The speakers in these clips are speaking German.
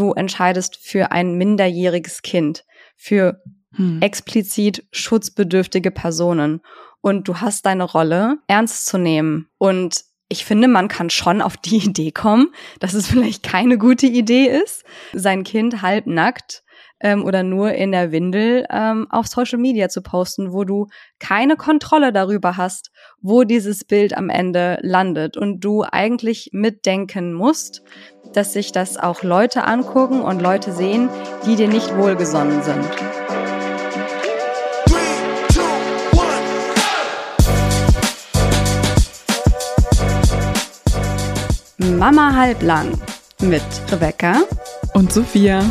du entscheidest für ein minderjähriges Kind, für hm. explizit schutzbedürftige Personen. Und du hast deine Rolle ernst zu nehmen. Und ich finde, man kann schon auf die Idee kommen, dass es vielleicht keine gute Idee ist, sein Kind halbnackt ähm, oder nur in der Windel ähm, auf Social Media zu posten, wo du keine Kontrolle darüber hast, wo dieses Bild am Ende landet und du eigentlich mitdenken musst, dass sich das auch Leute angucken und Leute sehen, die dir nicht wohlgesonnen sind. Mama halblang mit Rebecca und Sophia.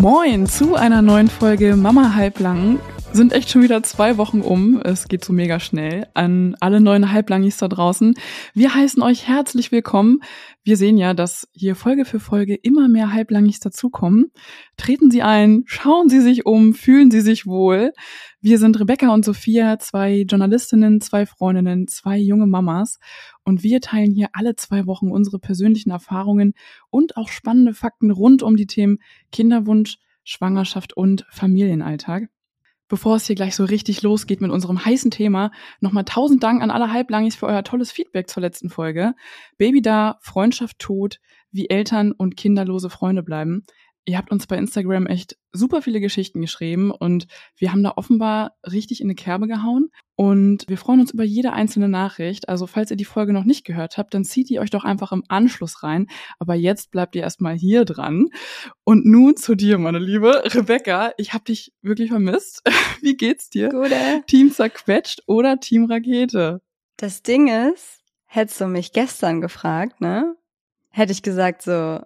Moin zu einer neuen Folge Mama halblang. Sind echt schon wieder zwei Wochen um. Es geht so mega schnell. An alle neuen Halblangis da draußen. Wir heißen euch herzlich willkommen. Wir sehen ja, dass hier Folge für Folge immer mehr Halblangis dazukommen. Treten Sie ein, schauen Sie sich um, fühlen Sie sich wohl. Wir sind Rebecca und Sophia, zwei Journalistinnen, zwei Freundinnen, zwei junge Mamas. Und wir teilen hier alle zwei Wochen unsere persönlichen Erfahrungen und auch spannende Fakten rund um die Themen Kinderwunsch, Schwangerschaft und Familienalltag. Bevor es hier gleich so richtig losgeht mit unserem heißen Thema, nochmal tausend Dank an alle Halblangis für euer tolles Feedback zur letzten Folge. Baby da, Freundschaft tot, wie Eltern und kinderlose Freunde bleiben ihr habt uns bei Instagram echt super viele Geschichten geschrieben und wir haben da offenbar richtig in eine Kerbe gehauen. Und wir freuen uns über jede einzelne Nachricht. Also falls ihr die Folge noch nicht gehört habt, dann zieht ihr euch doch einfach im Anschluss rein. Aber jetzt bleibt ihr erstmal hier dran. Und nun zu dir, meine Liebe Rebecca. Ich habe dich wirklich vermisst. Wie geht's dir? Gute. Team zerquetscht oder Team Rakete? Das Ding ist, hättest du mich gestern gefragt, ne? Hätte ich gesagt so,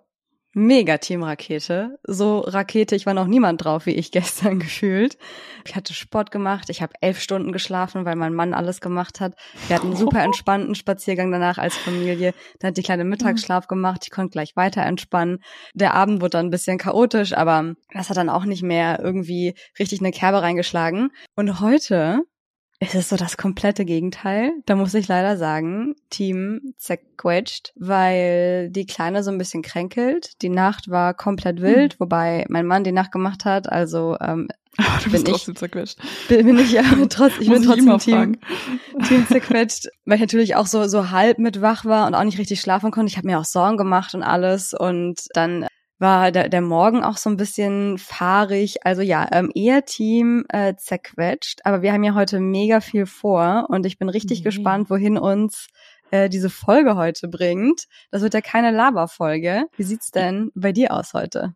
mega Teamrakete. So Rakete, ich war noch niemand drauf, wie ich gestern gefühlt. Ich hatte Sport gemacht, ich habe elf Stunden geschlafen, weil mein Mann alles gemacht hat. Wir hatten einen super entspannten Spaziergang danach als Familie. Dann hat die kleine Mittagsschlaf gemacht, ich konnte gleich weiter entspannen. Der Abend wurde dann ein bisschen chaotisch, aber das hat dann auch nicht mehr irgendwie richtig eine Kerbe reingeschlagen. Und heute es ist so das komplette Gegenteil. Da muss ich leider sagen, Team zerquetscht, weil die Kleine so ein bisschen kränkelt. Die Nacht war komplett wild, hm. wobei mein Mann die Nacht gemacht hat. Also ähm, aber du bist bin trotzdem ich, zerquetscht. Bin, bin ich ja trotz, ich bin trotzdem ich Team, Team zerquetscht, weil ich natürlich auch so so halb mit wach war und auch nicht richtig schlafen konnte. Ich habe mir auch Sorgen gemacht und alles und dann war der, der Morgen auch so ein bisschen fahrig. Also ja, ähm, eher Team äh, zerquetscht. Aber wir haben ja heute mega viel vor und ich bin richtig mhm. gespannt, wohin uns äh, diese Folge heute bringt. Das wird ja keine Laberfolge. Wie sieht's denn bei dir aus heute?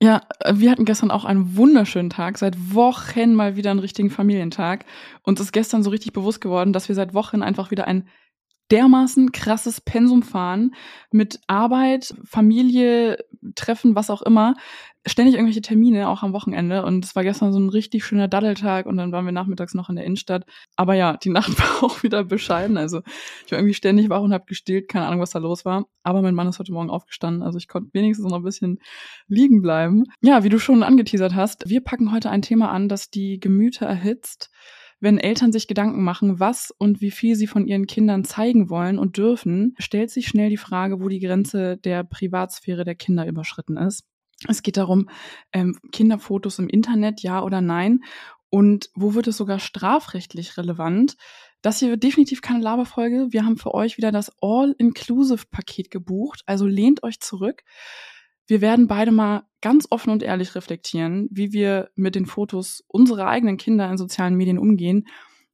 Ja, wir hatten gestern auch einen wunderschönen Tag. Seit Wochen mal wieder einen richtigen Familientag. Uns ist gestern so richtig bewusst geworden, dass wir seit Wochen einfach wieder ein dermaßen krasses Pensum fahren mit Arbeit, Familie, Treffen, was auch immer. Ständig irgendwelche Termine, auch am Wochenende. Und es war gestern so ein richtig schöner Daddeltag und dann waren wir nachmittags noch in der Innenstadt. Aber ja, die Nacht war auch wieder bescheiden. Also ich war irgendwie ständig wach und habe gestillt, keine Ahnung, was da los war. Aber mein Mann ist heute Morgen aufgestanden, also ich konnte wenigstens noch ein bisschen liegen bleiben. Ja, wie du schon angeteasert hast, wir packen heute ein Thema an, das die Gemüter erhitzt wenn Eltern sich Gedanken machen, was und wie viel sie von ihren Kindern zeigen wollen und dürfen, stellt sich schnell die Frage, wo die Grenze der Privatsphäre der Kinder überschritten ist. Es geht darum, ähm, Kinderfotos im Internet, ja oder nein. Und wo wird es sogar strafrechtlich relevant? Das hier wird definitiv keine Laberfolge. Wir haben für euch wieder das All-Inclusive-Paket gebucht. Also lehnt euch zurück. Wir werden beide mal ganz offen und ehrlich reflektieren, wie wir mit den Fotos unserer eigenen Kinder in sozialen Medien umgehen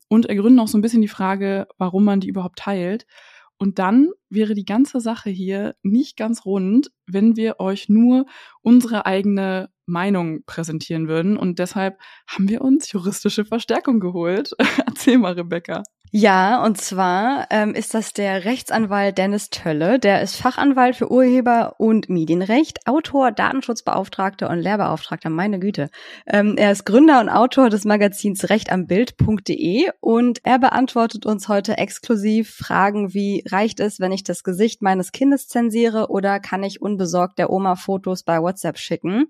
und ergründen auch so ein bisschen die Frage, warum man die überhaupt teilt. Und dann wäre die ganze Sache hier nicht ganz rund, wenn wir euch nur unsere eigene Meinung präsentieren würden. Und deshalb haben wir uns juristische Verstärkung geholt. Erzähl mal, Rebecca. Ja, und zwar ähm, ist das der Rechtsanwalt Dennis Tölle. Der ist Fachanwalt für Urheber- und Medienrecht, Autor, Datenschutzbeauftragter und Lehrbeauftragter, meine Güte. Ähm, er ist Gründer und Autor des Magazins rechtambild.de und er beantwortet uns heute exklusiv Fragen wie, reicht es, wenn ich das Gesicht meines Kindes zensiere oder kann ich unbesorgt der Oma Fotos bei WhatsApp schicken?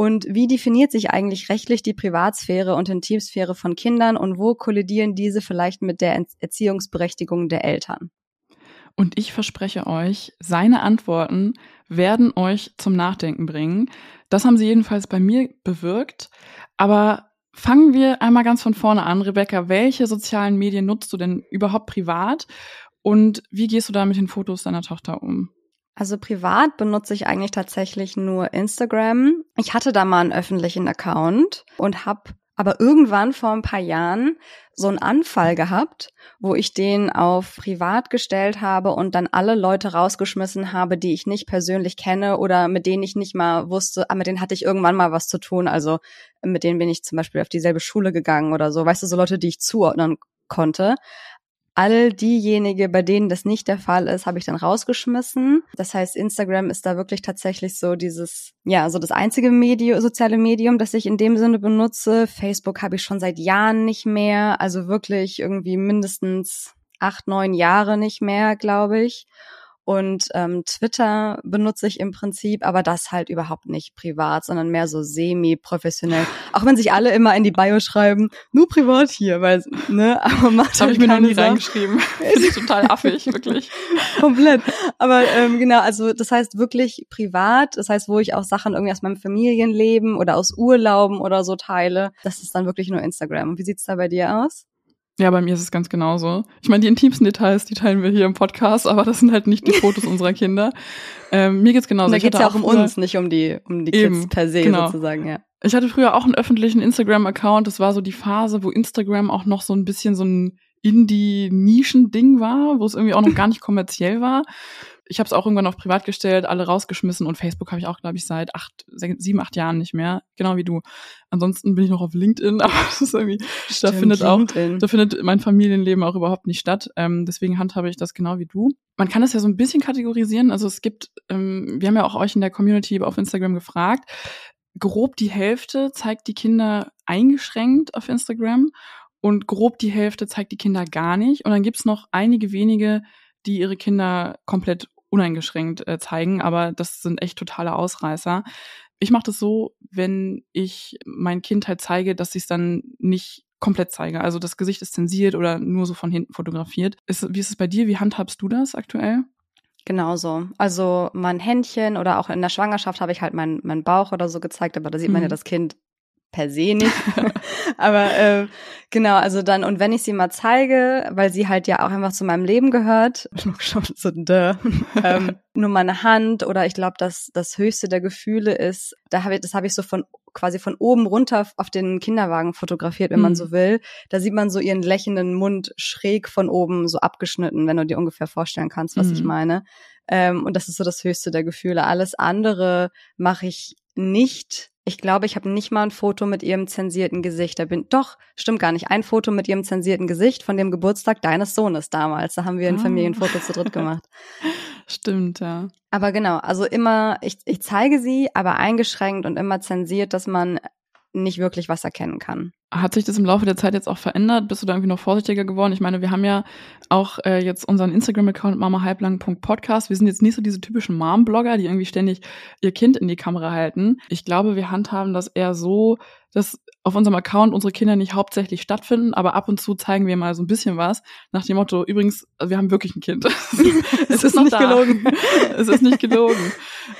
Und wie definiert sich eigentlich rechtlich die Privatsphäre und Intimsphäre von Kindern und wo kollidieren diese vielleicht mit der Erziehungsberechtigung der Eltern? Und ich verspreche euch, seine Antworten werden euch zum Nachdenken bringen. Das haben sie jedenfalls bei mir bewirkt. Aber fangen wir einmal ganz von vorne an. Rebecca, welche sozialen Medien nutzt du denn überhaupt privat? Und wie gehst du da mit den Fotos deiner Tochter um? Also privat benutze ich eigentlich tatsächlich nur Instagram. Ich hatte da mal einen öffentlichen Account und habe aber irgendwann vor ein paar Jahren so einen Anfall gehabt, wo ich den auf privat gestellt habe und dann alle Leute rausgeschmissen habe, die ich nicht persönlich kenne oder mit denen ich nicht mal wusste, ah, mit denen hatte ich irgendwann mal was zu tun. Also mit denen bin ich zum Beispiel auf dieselbe Schule gegangen oder so. Weißt du, so Leute, die ich zuordnen konnte all diejenigen, bei denen das nicht der Fall ist, habe ich dann rausgeschmissen. Das heißt, Instagram ist da wirklich tatsächlich so dieses, ja, so das einzige Medium, soziale Medium, das ich in dem Sinne benutze. Facebook habe ich schon seit Jahren nicht mehr, also wirklich irgendwie mindestens acht, neun Jahre nicht mehr, glaube ich. Und ähm, Twitter benutze ich im Prinzip, aber das halt überhaupt nicht privat, sondern mehr so semi-professionell. Auch wenn sich alle immer in die Bio schreiben, nur privat hier, weil, ne, aber macht Das habe ich mir noch nie Sache. reingeschrieben. Das ist total affig, wirklich. Komplett. Aber ähm, genau, also das heißt wirklich privat, das heißt, wo ich auch Sachen irgendwie aus meinem Familienleben oder aus Urlauben oder so teile, das ist dann wirklich nur Instagram. Und wie sieht's da bei dir aus? Ja, bei mir ist es ganz genauso. Ich meine, die intimsten Details, die teilen wir hier im Podcast, aber das sind halt nicht die Fotos unserer Kinder. Ähm, mir geht's genauso. Da geht's ja auch um uns, nicht um die, um die Kids per se genau. sozusagen, ja. Ich hatte früher auch einen öffentlichen Instagram-Account. Das war so die Phase, wo Instagram auch noch so ein bisschen so ein Indie-Nischen-Ding war, wo es irgendwie auch noch gar nicht kommerziell war ich habe es auch irgendwann auf privat gestellt, alle rausgeschmissen und Facebook habe ich auch, glaube ich, seit acht, sieben, acht Jahren nicht mehr. Genau wie du. Ansonsten bin ich noch auf LinkedIn, aber das ist irgendwie, Stimmt, da findet auch, LinkedIn. da findet mein Familienleben auch überhaupt nicht statt. Ähm, deswegen handhabe ich das genau wie du. Man kann das ja so ein bisschen kategorisieren. Also es gibt, ähm, wir haben ja auch euch in der Community auf Instagram gefragt. Grob die Hälfte zeigt die Kinder eingeschränkt auf Instagram und grob die Hälfte zeigt die Kinder gar nicht. Und dann gibt's noch einige wenige, die ihre Kinder komplett uneingeschränkt äh, zeigen, aber das sind echt totale Ausreißer. Ich mache das so, wenn ich mein Kind halt zeige, dass ich es dann nicht komplett zeige. Also das Gesicht ist zensiert oder nur so von hinten fotografiert. Ist, wie ist es bei dir? Wie handhabst du das aktuell? Genauso. Also mein Händchen oder auch in der Schwangerschaft habe ich halt meinen mein Bauch oder so gezeigt, aber da sieht man ja mhm. das Kind per se nicht. Aber äh, genau, also dann, und wenn ich sie mal zeige, weil sie halt ja auch einfach zu meinem Leben gehört, schon so duh, ähm, nur meine Hand oder ich glaube, dass das höchste der Gefühle ist, da habe ich, das habe ich so von quasi von oben runter auf den Kinderwagen fotografiert, wenn mhm. man so will. Da sieht man so ihren lächelnden Mund schräg von oben so abgeschnitten, wenn du dir ungefähr vorstellen kannst, was mhm. ich meine. Ähm, und das ist so das höchste der Gefühle. Alles andere mache ich nicht ich glaube, ich habe nicht mal ein Foto mit ihrem zensierten Gesicht. Da bin doch, stimmt gar nicht, ein Foto mit ihrem zensierten Gesicht von dem Geburtstag deines Sohnes damals. Da haben wir ein ah. Familienfoto zu dritt gemacht. Stimmt, ja. Aber genau, also immer, ich, ich zeige sie, aber eingeschränkt und immer zensiert, dass man nicht wirklich was erkennen kann. Hat sich das im Laufe der Zeit jetzt auch verändert? Bist du da irgendwie noch vorsichtiger geworden? Ich meine, wir haben ja auch äh, jetzt unseren Instagram-Account mamahalblang.podcast. Wir sind jetzt nicht so diese typischen Mom-Blogger, die irgendwie ständig ihr Kind in die Kamera halten. Ich glaube, wir handhaben das eher so, dass auf unserem Account unsere Kinder nicht hauptsächlich stattfinden, aber ab und zu zeigen wir mal so ein bisschen was. Nach dem Motto, übrigens, wir haben wirklich ein Kind. es, ist, nicht da. gelogen. es ist nicht gelogen.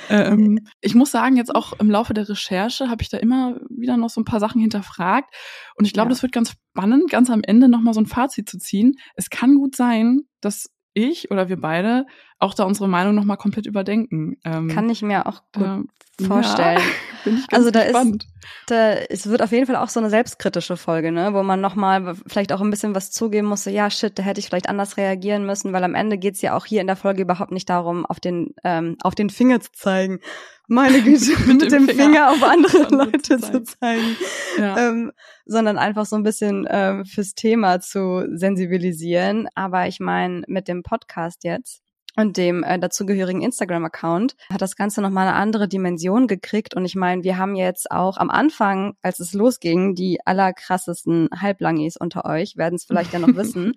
ähm, ich muss sagen, jetzt auch im Laufe der Recherche habe ich da immer wieder noch so ein paar Sachen hinterfragt. Und ich glaube, ja. das wird ganz spannend, ganz am Ende nochmal so ein Fazit zu ziehen. Es kann gut sein, dass ich oder wir beide auch da unsere Meinung nochmal komplett überdenken. Ähm, Kann ich mir auch gut äh, vorstellen. Ja, also da gespannt. ist, da, es wird auf jeden Fall auch so eine selbstkritische Folge, ne, wo man nochmal vielleicht auch ein bisschen was zugeben muss, so, ja, shit, da hätte ich vielleicht anders reagieren müssen, weil am Ende geht's ja auch hier in der Folge überhaupt nicht darum, auf den, ähm, auf den Finger zu zeigen. Meine Güte, mit, mit dem, Finger, Finger auf andere Leute zu zeigen. Zu zeigen. Ja. Ähm, sondern einfach so ein bisschen äh, fürs Thema zu sensibilisieren. Aber ich meine, mit dem Podcast jetzt, und dem äh, dazugehörigen Instagram-Account hat das Ganze nochmal eine andere Dimension gekriegt. Und ich meine, wir haben jetzt auch am Anfang, als es losging, die allerkrassesten Halblangis unter euch, werden es vielleicht ja noch wissen.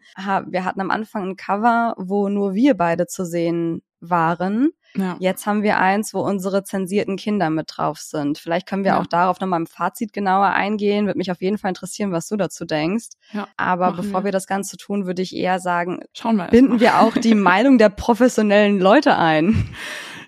Wir hatten am Anfang ein Cover, wo nur wir beide zu sehen waren. Ja. Jetzt haben wir eins, wo unsere zensierten Kinder mit drauf sind. Vielleicht können wir ja. auch darauf nochmal im Fazit genauer eingehen. Würde mich auf jeden Fall interessieren, was du dazu denkst. Ja, Aber bevor wir. wir. das Ganze tun, würde ich eher sagen, Schauen wir binden wir auch die Meinung der professionellen Leute ein.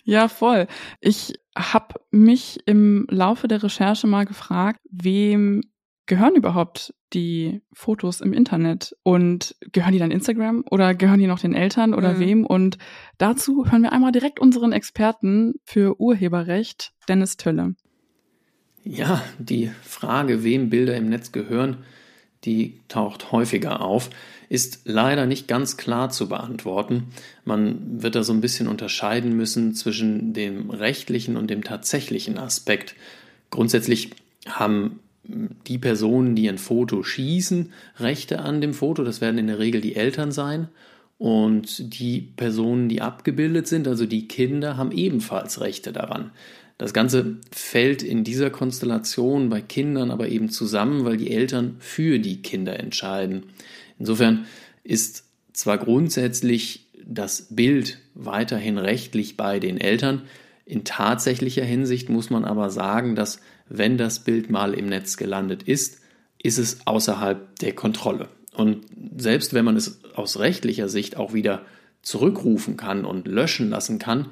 Ja, voll. Ich habe mich im Laufe der Recherche mal gefragt, wem gehören überhaupt die Fotos im Internet und gehören die dann Instagram oder gehören die noch den Eltern oder mhm. wem? Und dazu hören wir einmal direkt unseren Experten für Urheberrecht, Dennis Tölle. Ja, die Frage, wem Bilder im Netz gehören, die taucht häufiger auf, ist leider nicht ganz klar zu beantworten. Man wird da so ein bisschen unterscheiden müssen zwischen dem rechtlichen und dem tatsächlichen Aspekt. Grundsätzlich haben die Personen, die ein Foto schießen, Rechte an dem Foto. Das werden in der Regel die Eltern sein. Und die Personen, die abgebildet sind, also die Kinder, haben ebenfalls Rechte daran. Das Ganze fällt in dieser Konstellation bei Kindern aber eben zusammen, weil die Eltern für die Kinder entscheiden. Insofern ist zwar grundsätzlich das Bild weiterhin rechtlich bei den Eltern, in tatsächlicher Hinsicht muss man aber sagen, dass wenn das Bild mal im Netz gelandet ist, ist es außerhalb der Kontrolle. Und selbst wenn man es aus rechtlicher Sicht auch wieder zurückrufen kann und löschen lassen kann,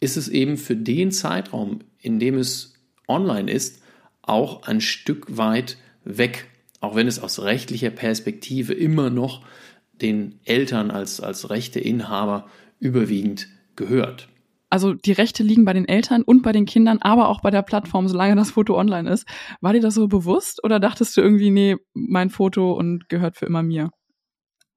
ist es eben für den Zeitraum, in dem es online ist, auch ein Stück weit weg, auch wenn es aus rechtlicher Perspektive immer noch den Eltern als, als Rechteinhaber überwiegend gehört also die Rechte liegen bei den Eltern und bei den Kindern, aber auch bei der Plattform, solange das Foto online ist. War dir das so bewusst oder dachtest du irgendwie, nee, mein Foto und gehört für immer mir?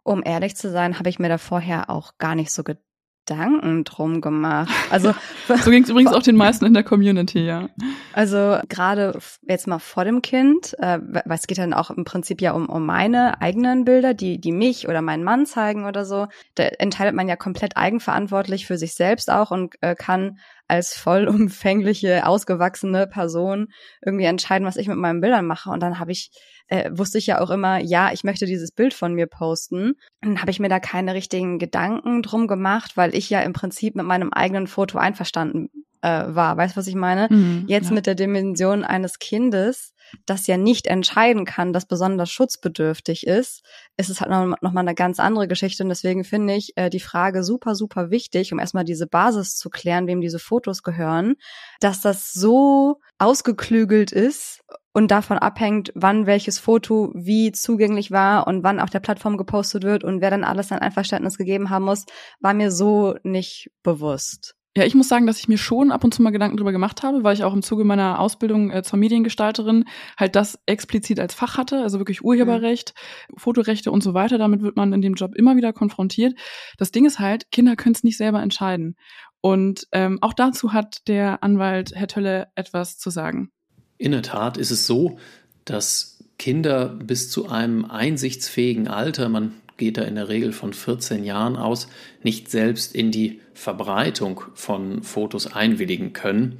Um ehrlich zu sein, habe ich mir da vorher auch gar nicht so gedacht Gedanken drum gemacht. Also so ging es übrigens auch den meisten in der Community, ja. Also gerade jetzt mal vor dem Kind, äh, weil es geht dann auch im Prinzip ja um, um meine eigenen Bilder, die die mich oder meinen Mann zeigen oder so. Da entscheidet man ja komplett eigenverantwortlich für sich selbst auch und äh, kann als vollumfängliche, ausgewachsene Person irgendwie entscheiden, was ich mit meinen Bildern mache. Und dann habe ich äh, wusste ich ja auch immer, ja, ich möchte dieses Bild von mir posten. Dann habe ich mir da keine richtigen Gedanken drum gemacht, weil ich ja im Prinzip mit meinem eigenen Foto einverstanden äh, war. Weißt du, was ich meine? Mhm, Jetzt ja. mit der Dimension eines Kindes, das ja nicht entscheiden kann, das besonders schutzbedürftig ist, ist es halt noch, noch mal eine ganz andere Geschichte. Und deswegen finde ich äh, die Frage super, super wichtig, um erstmal diese Basis zu klären, wem diese Fotos gehören, dass das so ausgeklügelt ist und davon abhängt, wann welches Foto wie zugänglich war und wann auf der Plattform gepostet wird und wer dann alles sein Einverständnis gegeben haben muss, war mir so nicht bewusst. Ja, ich muss sagen, dass ich mir schon ab und zu mal Gedanken drüber gemacht habe, weil ich auch im Zuge meiner Ausbildung äh, zur Mediengestalterin halt das explizit als Fach hatte, also wirklich Urheberrecht, mhm. Fotorechte und so weiter. Damit wird man in dem Job immer wieder konfrontiert. Das Ding ist halt, Kinder können es nicht selber entscheiden. Und ähm, auch dazu hat der Anwalt Herr Tölle etwas zu sagen. In der Tat ist es so, dass Kinder bis zu einem einsichtsfähigen Alter, man geht da in der Regel von 14 Jahren aus, nicht selbst in die Verbreitung von Fotos einwilligen können.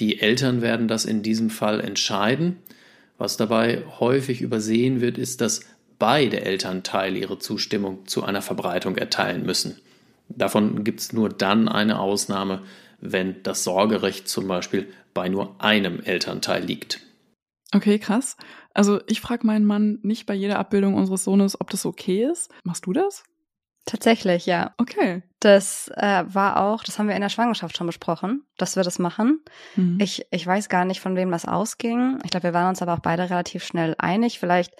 Die Eltern werden das in diesem Fall entscheiden. Was dabei häufig übersehen wird, ist, dass beide Elternteile ihre Zustimmung zu einer Verbreitung erteilen müssen. Davon gibt es nur dann eine Ausnahme, wenn das Sorgerecht zum Beispiel bei nur einem Elternteil liegt. Okay, krass. Also ich frage meinen Mann nicht bei jeder Abbildung unseres Sohnes, ob das okay ist. Machst du das? Tatsächlich, ja. Okay. Das äh, war auch, das haben wir in der Schwangerschaft schon besprochen, dass wir das machen. Mhm. Ich, ich weiß gar nicht, von wem das ausging. Ich glaube, wir waren uns aber auch beide relativ schnell einig. Vielleicht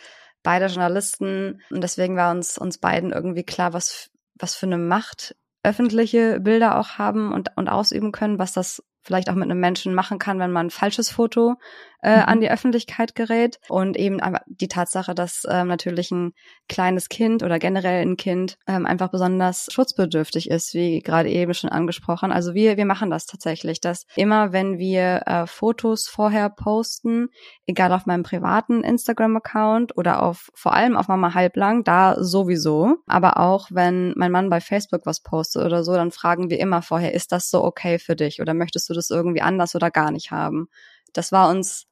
beide Journalisten. Und deswegen war uns, uns beiden irgendwie klar, was, was für eine Macht öffentliche Bilder auch haben und, und ausüben können, was das vielleicht auch mit einem Menschen machen kann, wenn man ein falsches Foto äh, mhm. an die Öffentlichkeit gerät. Und eben die Tatsache, dass ähm, natürlich ein kleines Kind oder generell ein Kind ähm, einfach besonders schutzbedürftig ist, wie gerade eben schon angesprochen. Also wir, wir machen das tatsächlich, dass immer wenn wir äh, Fotos vorher posten, egal auf meinem privaten Instagram-Account oder auf vor allem auf Mama Halblang, da sowieso, aber auch wenn mein Mann bei Facebook was postet oder so, dann fragen wir immer vorher, ist das so okay für dich oder möchtest du das irgendwie anders oder gar nicht haben? Das war uns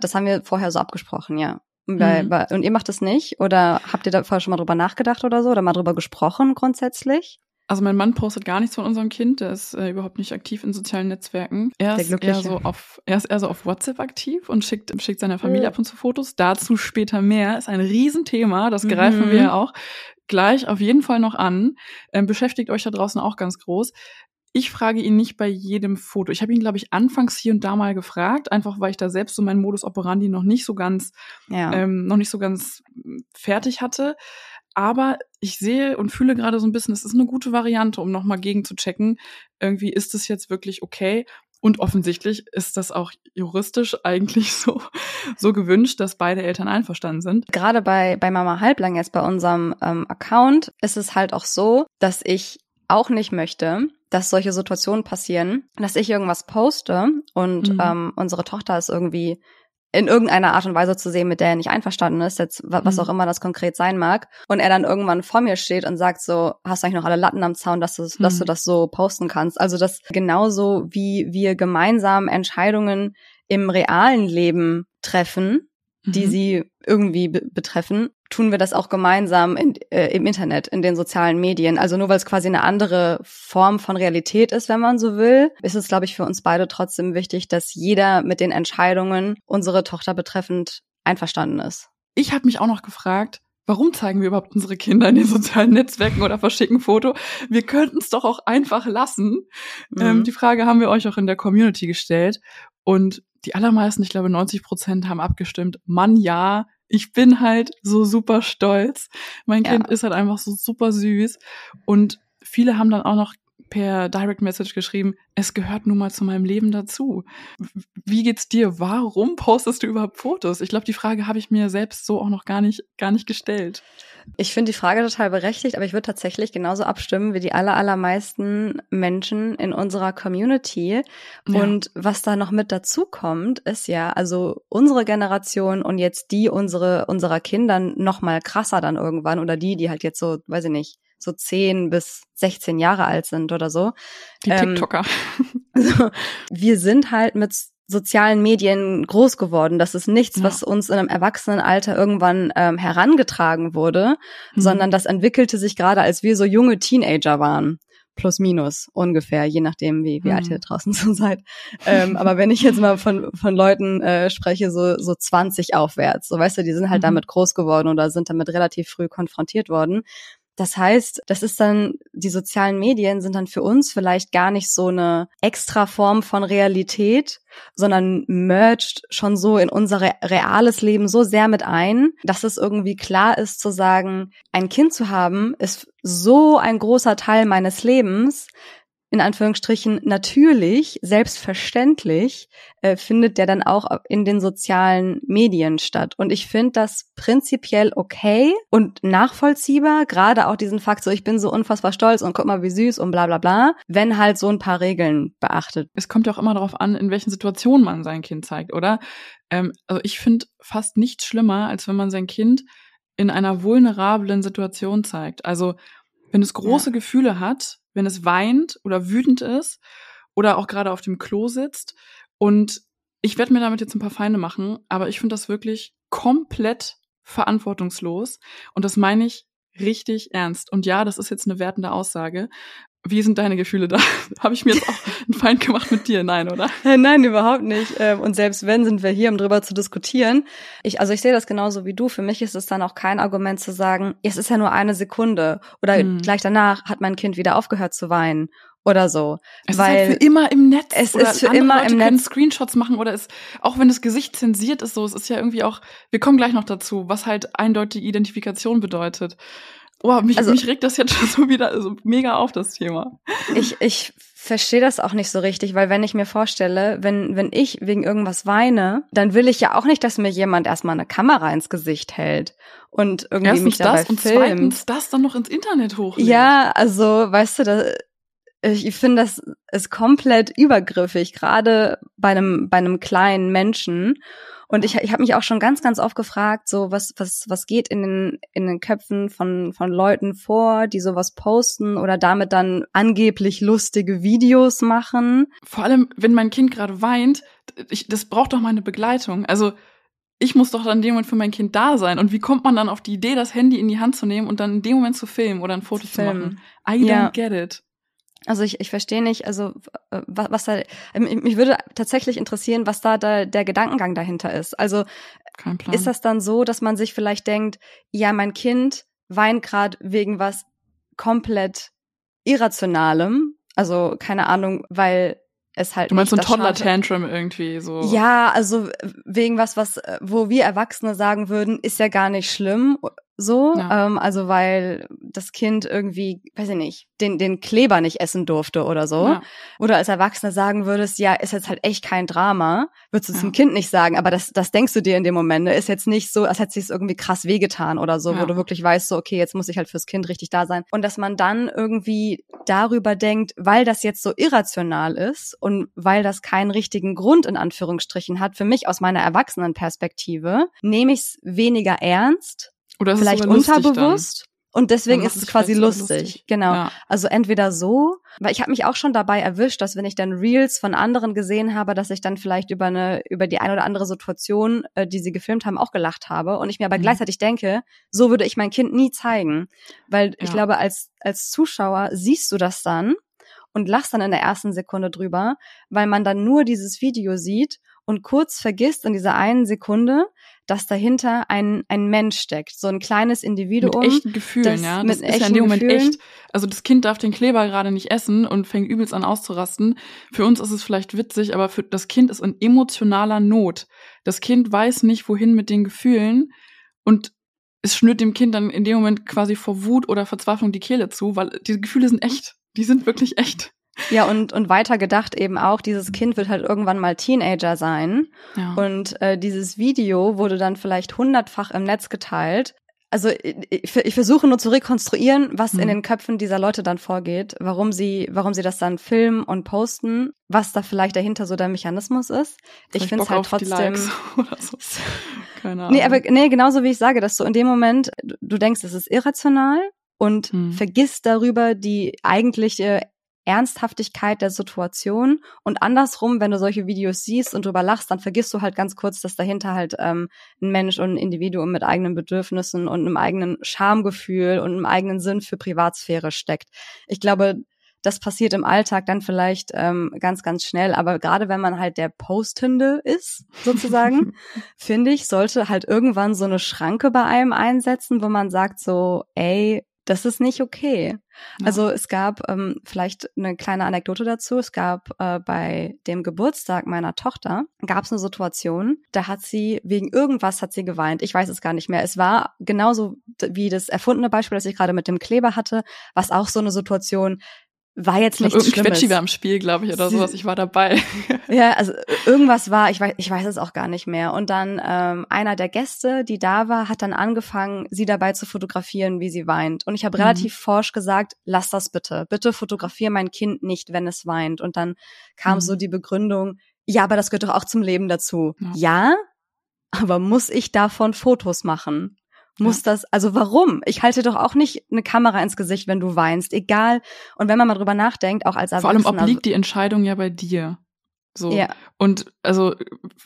das haben wir vorher so abgesprochen, ja. Weil, mhm. und ihr macht das nicht? Oder habt ihr da vorher schon mal drüber nachgedacht oder so? Oder mal drüber gesprochen grundsätzlich? Also mein Mann postet gar nichts von unserem Kind, der ist äh, überhaupt nicht aktiv in sozialen Netzwerken. Er ist eher so auf, er ist eher so auf WhatsApp aktiv und schickt, schickt seiner Familie ja. ab und zu Fotos. Dazu später mehr. Ist ein Riesenthema, das greifen mhm. wir auch gleich auf jeden Fall noch an. Ähm, beschäftigt euch da draußen auch ganz groß. Ich frage ihn nicht bei jedem Foto. Ich habe ihn, glaube ich, anfangs hier und da mal gefragt, einfach weil ich da selbst so meinen Modus operandi noch nicht so ganz, ja. ähm, noch nicht so ganz fertig hatte. Aber ich sehe und fühle gerade so ein bisschen, es ist eine gute Variante, um nochmal gegen zu checken. Irgendwie ist es jetzt wirklich okay. Und offensichtlich ist das auch juristisch eigentlich so, so gewünscht, dass beide Eltern einverstanden sind. Gerade bei, bei Mama Halblang jetzt bei unserem ähm, Account ist es halt auch so, dass ich auch nicht möchte, dass solche Situationen passieren, dass ich irgendwas poste und mhm. ähm, unsere Tochter ist irgendwie in irgendeiner Art und Weise zu sehen, mit der er nicht einverstanden ist, jetzt was mhm. auch immer das konkret sein mag, und er dann irgendwann vor mir steht und sagt so, hast du eigentlich noch alle Latten am Zaun, dass du, mhm. dass du mhm. das so posten kannst? Also das genauso wie wir gemeinsam Entscheidungen im realen Leben treffen, die mhm. sie irgendwie betreffen, tun wir das auch gemeinsam in, äh, im Internet, in den sozialen Medien. Also nur weil es quasi eine andere Form von Realität ist, wenn man so will, ist es, glaube ich, für uns beide trotzdem wichtig, dass jeder mit den Entscheidungen unsere Tochter betreffend einverstanden ist. Ich habe mich auch noch gefragt, Warum zeigen wir überhaupt unsere Kinder in den sozialen Netzwerken oder verschicken Foto? Wir könnten es doch auch einfach lassen. Mhm. Ähm, die Frage haben wir euch auch in der Community gestellt. Und die allermeisten, ich glaube 90 Prozent, haben abgestimmt. Mann, ja, ich bin halt so super stolz. Mein ja. Kind ist halt einfach so super süß. Und viele haben dann auch noch per Direct Message geschrieben, es gehört nun mal zu meinem Leben dazu. Wie geht's dir? Warum postest du überhaupt Fotos? Ich glaube, die Frage habe ich mir selbst so auch noch gar nicht, gar nicht gestellt. Ich finde die Frage total berechtigt, aber ich würde tatsächlich genauso abstimmen wie die aller, allermeisten Menschen in unserer Community. Ja. Und was da noch mit dazu kommt, ist ja, also unsere Generation und jetzt die unsere, unserer Kindern noch mal krasser dann irgendwann oder die, die halt jetzt so, weiß ich nicht, so 10 bis 16 Jahre alt sind oder so. Die ähm, TikToker. Also, wir sind halt mit sozialen Medien groß geworden. Das ist nichts, ja. was uns in einem Erwachsenenalter irgendwann ähm, herangetragen wurde, mhm. sondern das entwickelte sich gerade, als wir so junge Teenager waren. Plus minus ungefähr, je nachdem, wie, wie mhm. alt ihr draußen so seid. Ähm, aber wenn ich jetzt mal von, von Leuten äh, spreche, so, so 20 aufwärts, so weißt du, die sind halt mhm. damit groß geworden oder sind damit relativ früh konfrontiert worden. Das heißt, das ist dann, die sozialen Medien sind dann für uns vielleicht gar nicht so eine extra Form von Realität, sondern merged schon so in unser reales Leben so sehr mit ein, dass es irgendwie klar ist zu sagen, ein Kind zu haben ist so ein großer Teil meines Lebens, in Anführungsstrichen natürlich, selbstverständlich, äh, findet der dann auch in den sozialen Medien statt. Und ich finde das prinzipiell okay und nachvollziehbar, gerade auch diesen Fakt, so ich bin so unfassbar stolz und guck mal, wie süß und bla bla bla, wenn halt so ein paar Regeln beachtet. Es kommt ja auch immer darauf an, in welchen Situationen man sein Kind zeigt, oder? Ähm, also ich finde fast nichts schlimmer, als wenn man sein Kind in einer vulnerablen Situation zeigt. Also wenn es große ja. Gefühle hat, wenn es weint oder wütend ist oder auch gerade auf dem Klo sitzt. Und ich werde mir damit jetzt ein paar Feinde machen, aber ich finde das wirklich komplett verantwortungslos. Und das meine ich richtig ernst. Und ja, das ist jetzt eine wertende Aussage. Wie sind deine Gefühle da? Habe ich mir jetzt auch einen Feind gemacht mit dir? Nein, oder? Nein, überhaupt nicht. Ähm, und selbst wenn, sind wir hier, um drüber zu diskutieren. Ich, also ich sehe das genauso wie du. Für mich ist es dann auch kein Argument zu sagen, es ist ja nur eine Sekunde oder hm. gleich danach hat mein Kind wieder aufgehört zu weinen oder so. Es weil ist halt für immer im Netz. Es ist für immer Leute im können Netz. Screenshots machen oder es, auch wenn das Gesicht zensiert ist, so, es ist ja irgendwie auch, wir kommen gleich noch dazu, was halt eindeutige Identifikation bedeutet. Oh, mich, also, mich regt das jetzt schon so wieder so mega auf, das Thema. Ich, ich verstehe das auch nicht so richtig, weil wenn ich mir vorstelle, wenn, wenn ich wegen irgendwas weine, dann will ich ja auch nicht, dass mir jemand erstmal eine Kamera ins Gesicht hält und irgendwie Erstens mich dabei das und filmt. zweitens das dann noch ins Internet hochlädt. Ja, also, weißt du, da, ich finde, das ist komplett übergriffig, gerade bei einem, bei einem kleinen Menschen. Und ich, ich habe mich auch schon ganz, ganz oft gefragt, so was, was, was geht in den, in den Köpfen von, von Leuten vor, die sowas posten oder damit dann angeblich lustige Videos machen. Vor allem, wenn mein Kind gerade weint, ich, das braucht doch mal eine Begleitung. Also ich muss doch dann in dem Moment für mein Kind da sein. Und wie kommt man dann auf die Idee, das Handy in die Hand zu nehmen und dann in dem Moment zu filmen oder ein Foto zu, zu machen? I don't ja. get it. Also ich, ich verstehe nicht, also was, was da, ähm, mich würde tatsächlich interessieren, was da, da der Gedankengang dahinter ist. Also ist das dann so, dass man sich vielleicht denkt, ja, mein Kind weint gerade wegen was komplett Irrationalem, also keine Ahnung, weil es halt. Du meinst so ein Toddler-Tantrum irgendwie so. Ja, also wegen was, was, wo wir Erwachsene sagen würden, ist ja gar nicht schlimm so, ja. ähm, also weil das Kind irgendwie, weiß ich nicht, den, den Kleber nicht essen durfte oder so. Ja. Oder als Erwachsener sagen würdest, ja, ist jetzt halt echt kein Drama, würdest du ja. zum Kind nicht sagen, aber das, das denkst du dir in dem Moment, ne? ist jetzt nicht so, als hätte es irgendwie krass wehgetan oder so, wo du wirklich weißt, so, okay, jetzt muss ich halt fürs Kind richtig da sein. Und dass man dann irgendwie darüber denkt, weil das jetzt so irrational ist und weil das keinen richtigen Grund in Anführungsstrichen hat, für mich aus meiner Erwachsenenperspektive, nehme ich es weniger ernst, oder vielleicht unterbewusst. Und deswegen ist es quasi lustig. lustig. Genau. Ja. Also entweder so, weil ich habe mich auch schon dabei erwischt, dass wenn ich dann Reels von anderen gesehen habe, dass ich dann vielleicht über eine über die eine oder andere Situation, äh, die sie gefilmt haben, auch gelacht habe und ich mir aber mhm. gleichzeitig denke, so würde ich mein Kind nie zeigen, weil ja. ich glaube als als Zuschauer siehst du das dann und lachst dann in der ersten Sekunde drüber, weil man dann nur dieses Video sieht und kurz vergisst in dieser einen Sekunde, dass dahinter ein, ein Mensch steckt, so ein kleines Individuum. Mit echten Gefühlen, ja. Das ist ja in dem Moment Gefühlen. echt. Also das Kind darf den Kleber gerade nicht essen und fängt übelst an auszurasten. Für uns ist es vielleicht witzig, aber für das Kind ist in emotionaler Not. Das Kind weiß nicht, wohin mit den Gefühlen und es schnürt dem Kind dann in dem Moment quasi vor Wut oder Verzweiflung die Kehle zu, weil diese Gefühle sind echt. Die sind wirklich echt. Ja, und, und weiter gedacht eben auch, dieses Kind wird halt irgendwann mal Teenager sein. Ja. Und äh, dieses Video wurde dann vielleicht hundertfach im Netz geteilt. Also ich, ich versuche nur zu rekonstruieren, was mhm. in den Köpfen dieser Leute dann vorgeht, warum sie, warum sie das dann filmen und posten, was da vielleicht dahinter so der Mechanismus ist. ich finde es halt trotzdem. so. Keine Ahnung. Nee, aber nee, genauso wie ich sage, dass du in dem Moment, du denkst, es ist irrational und mhm. vergisst darüber die eigentliche Ernsthaftigkeit der Situation und andersrum, wenn du solche Videos siehst und drüber lachst, dann vergisst du halt ganz kurz, dass dahinter halt ähm, ein Mensch und ein Individuum mit eigenen Bedürfnissen und einem eigenen Schamgefühl und einem eigenen Sinn für Privatsphäre steckt. Ich glaube, das passiert im Alltag dann vielleicht ähm, ganz, ganz schnell. Aber gerade wenn man halt der Postende ist, sozusagen, finde ich, sollte halt irgendwann so eine Schranke bei einem einsetzen, wo man sagt so, ey, das ist nicht okay. Ja. Also es gab ähm, vielleicht eine kleine Anekdote dazu. Es gab äh, bei dem Geburtstag meiner Tochter gab es eine Situation, da hat sie wegen irgendwas hat sie geweint. Ich weiß es gar nicht mehr. Es war genauso wie das erfundene Beispiel, das ich gerade mit dem Kleber hatte, was auch so eine Situation war jetzt nicht Irgendein Quetschi war im Spiel, glaube ich, oder sowas. Ich war dabei. ja, also irgendwas war, ich weiß, ich weiß es auch gar nicht mehr. Und dann ähm, einer der Gäste, die da war, hat dann angefangen, sie dabei zu fotografieren, wie sie weint. Und ich habe mhm. relativ forsch gesagt, lass das bitte. Bitte fotografiere mein Kind nicht, wenn es weint. Und dann kam mhm. so die Begründung, ja, aber das gehört doch auch zum Leben dazu. Ja, ja aber muss ich davon Fotos machen? Muss ja. das, also warum? Ich halte doch auch nicht eine Kamera ins Gesicht, wenn du weinst, egal. Und wenn man mal drüber nachdenkt, auch als Erwachsener. Vor allem obliegt die Entscheidung ja bei dir. So. Ja. Und also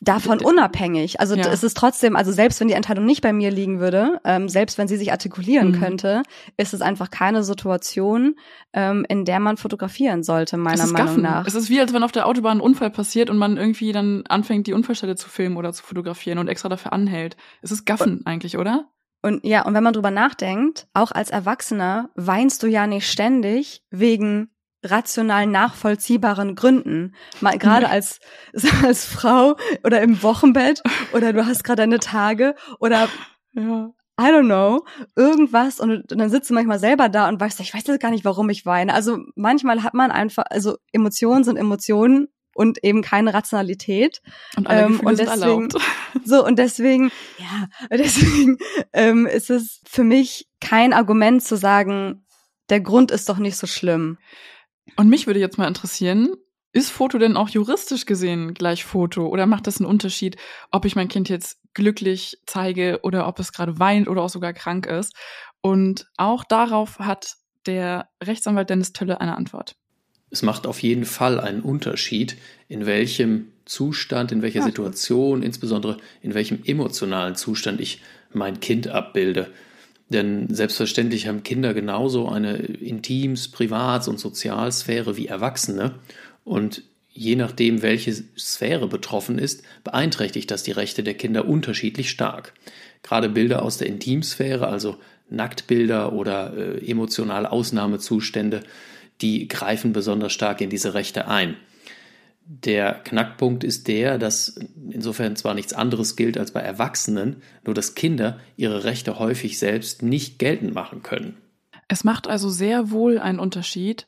davon unabhängig. Also ja. es ist trotzdem, also selbst wenn die Entscheidung nicht bei mir liegen würde, ähm, selbst wenn sie sich artikulieren mhm. könnte, ist es einfach keine Situation, ähm, in der man fotografieren sollte, meiner Meinung Gaffen. nach. Es ist wie, als wenn auf der Autobahn ein Unfall passiert und man irgendwie dann anfängt, die Unfallstelle zu filmen oder zu fotografieren und extra dafür anhält. Es ist Gaffen und, eigentlich, oder? Und ja, und wenn man drüber nachdenkt, auch als Erwachsener weinst du ja nicht ständig wegen rational nachvollziehbaren Gründen. Mal gerade als als Frau oder im Wochenbett oder du hast gerade deine Tage oder ja. I don't know, irgendwas und, dann sitzt du manchmal selber da und weißt, ich weiß jetzt gar nicht, warum ich weine. Also manchmal hat man einfach, also Emotionen sind Emotionen und eben keine Rationalität. Und alle ähm, und deswegen. So, und deswegen, ja, deswegen ähm, ist es für mich kein Argument zu sagen, der Grund ist doch nicht so schlimm. Und mich würde jetzt mal interessieren, ist Foto denn auch juristisch gesehen gleich Foto oder macht das einen Unterschied, ob ich mein Kind jetzt glücklich zeige oder ob es gerade weint oder auch sogar krank ist? Und auch darauf hat der Rechtsanwalt Dennis Tölle eine Antwort. Es macht auf jeden Fall einen Unterschied, in welchem Zustand, in welcher ja, Situation, insbesondere in welchem emotionalen Zustand ich mein Kind abbilde. Denn selbstverständlich haben Kinder genauso eine Intims-, Privats- und Sozialsphäre wie Erwachsene. Und je nachdem, welche Sphäre betroffen ist, beeinträchtigt das die Rechte der Kinder unterschiedlich stark. Gerade Bilder aus der Intimsphäre, also Nacktbilder oder äh, emotionale Ausnahmezustände, die greifen besonders stark in diese Rechte ein. Der Knackpunkt ist der, dass insofern zwar nichts anderes gilt als bei Erwachsenen, nur dass Kinder ihre Rechte häufig selbst nicht geltend machen können. Es macht also sehr wohl einen Unterschied,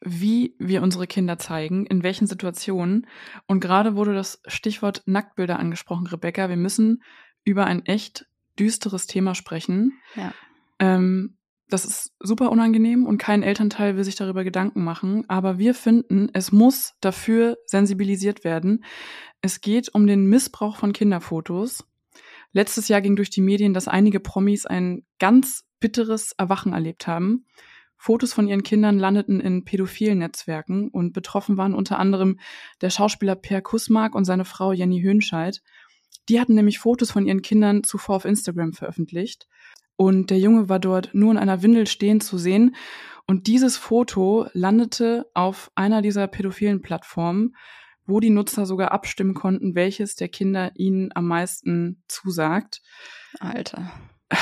wie wir unsere Kinder zeigen, in welchen Situationen. Und gerade wurde das Stichwort Nacktbilder angesprochen, Rebecca. Wir müssen über ein echt düsteres Thema sprechen. Ja. Ähm, das ist super unangenehm und kein Elternteil will sich darüber Gedanken machen. Aber wir finden, es muss dafür sensibilisiert werden. Es geht um den Missbrauch von Kinderfotos. Letztes Jahr ging durch die Medien, dass einige Promis ein ganz bitteres Erwachen erlebt haben. Fotos von ihren Kindern landeten in pädophilen Netzwerken und betroffen waren unter anderem der Schauspieler Per Kusmark und seine Frau Jenny Höhnscheid. Die hatten nämlich Fotos von ihren Kindern zuvor auf Instagram veröffentlicht und der Junge war dort nur in einer Windel stehend zu sehen. Und dieses Foto landete auf einer dieser pädophilen Plattformen, wo die Nutzer sogar abstimmen konnten, welches der Kinder ihnen am meisten zusagt. Alter.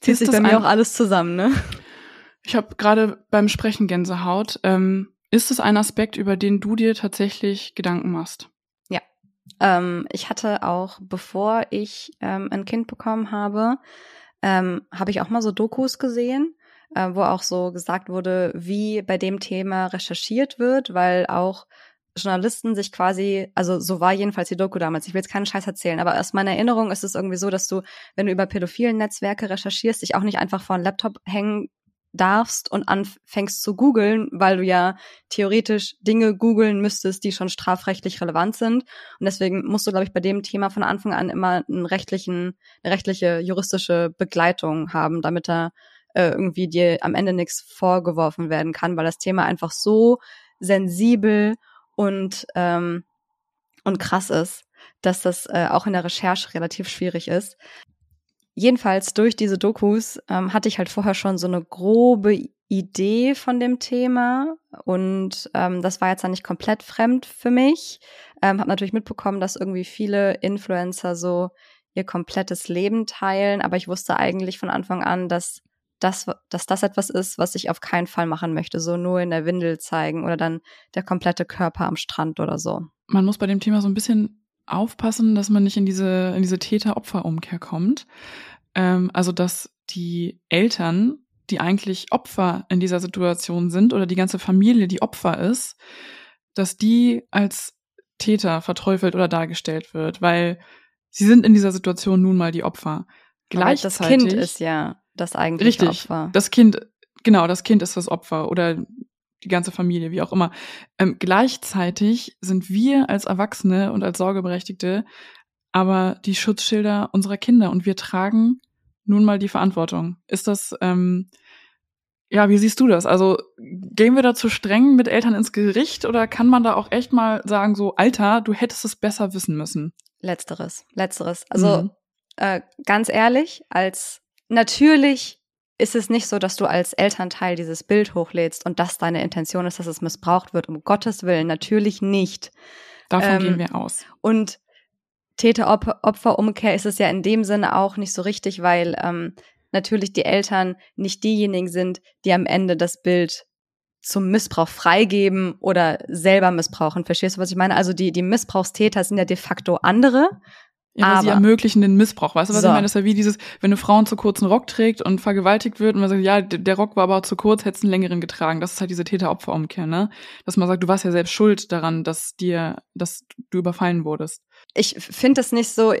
Zieht sich bei mir auch alles zusammen, ne? Ich habe gerade beim Sprechen Gänsehaut. Ähm, ist es ein Aspekt, über den du dir tatsächlich Gedanken machst? Ähm, ich hatte auch, bevor ich ähm, ein Kind bekommen habe, ähm, habe ich auch mal so Dokus gesehen, äh, wo auch so gesagt wurde, wie bei dem Thema recherchiert wird, weil auch Journalisten sich quasi, also so war jedenfalls die Doku damals, ich will jetzt keinen Scheiß erzählen, aber aus meiner Erinnerung ist es irgendwie so, dass du, wenn du über pädophilen Netzwerke recherchierst, dich auch nicht einfach vor einen Laptop hängen darfst und anfängst zu googeln, weil du ja theoretisch Dinge googeln müsstest, die schon strafrechtlich relevant sind. Und deswegen musst du, glaube ich, bei dem Thema von Anfang an immer einen rechtlichen, eine rechtliche, juristische Begleitung haben, damit da äh, irgendwie dir am Ende nichts vorgeworfen werden kann, weil das Thema einfach so sensibel und ähm, und krass ist, dass das äh, auch in der Recherche relativ schwierig ist. Jedenfalls durch diese Dokus ähm, hatte ich halt vorher schon so eine grobe Idee von dem Thema und ähm, das war jetzt dann nicht komplett fremd für mich. Ähm, habe natürlich mitbekommen, dass irgendwie viele Influencer so ihr komplettes Leben teilen, aber ich wusste eigentlich von Anfang an, dass das, dass das etwas ist, was ich auf keinen Fall machen möchte, so nur in der Windel zeigen oder dann der komplette Körper am Strand oder so. Man muss bei dem Thema so ein bisschen aufpassen, dass man nicht in diese, in diese Täter-Opfer-Umkehr kommt. Ähm, also, dass die Eltern, die eigentlich Opfer in dieser Situation sind oder die ganze Familie, die Opfer ist, dass die als Täter verteufelt oder dargestellt wird, weil sie sind in dieser Situation nun mal die Opfer. Gleichzeitig, das Kind ist ja das eigentliche richtig, Opfer. Das Kind, genau, das Kind ist das Opfer oder die ganze Familie, wie auch immer. Ähm, gleichzeitig sind wir als Erwachsene und als Sorgeberechtigte aber die Schutzschilder unserer Kinder und wir tragen nun mal die Verantwortung. Ist das, ähm, ja, wie siehst du das? Also gehen wir da zu streng mit Eltern ins Gericht oder kann man da auch echt mal sagen, so, Alter, du hättest es besser wissen müssen? Letzteres, letzteres. Also mhm. äh, ganz ehrlich, als natürlich ist es nicht so, dass du als Elternteil dieses Bild hochlädst und das deine Intention ist, dass es missbraucht wird. Um Gottes Willen, natürlich nicht. Davon ähm, gehen wir aus. Und Täter-Opfer-Umkehr ist es ja in dem Sinne auch nicht so richtig, weil ähm, natürlich die Eltern nicht diejenigen sind, die am Ende das Bild zum Missbrauch freigeben oder selber missbrauchen. Verstehst du, was ich meine? Also die, die Missbrauchstäter sind ja de facto andere, ja, aber, aber sie ermöglichen den Missbrauch. Weißt du, was so. ich meine? Das ist ja wie dieses, wenn eine Frau einen zu kurzen Rock trägt und vergewaltigt wird und man sagt, ja, der Rock war aber zu kurz, hättest einen längeren getragen. Das ist halt diese Täter-Opfer-Umkehr, ne? Dass man sagt, du warst ja selbst schuld daran, dass dir, dass du überfallen wurdest. Ich finde das nicht so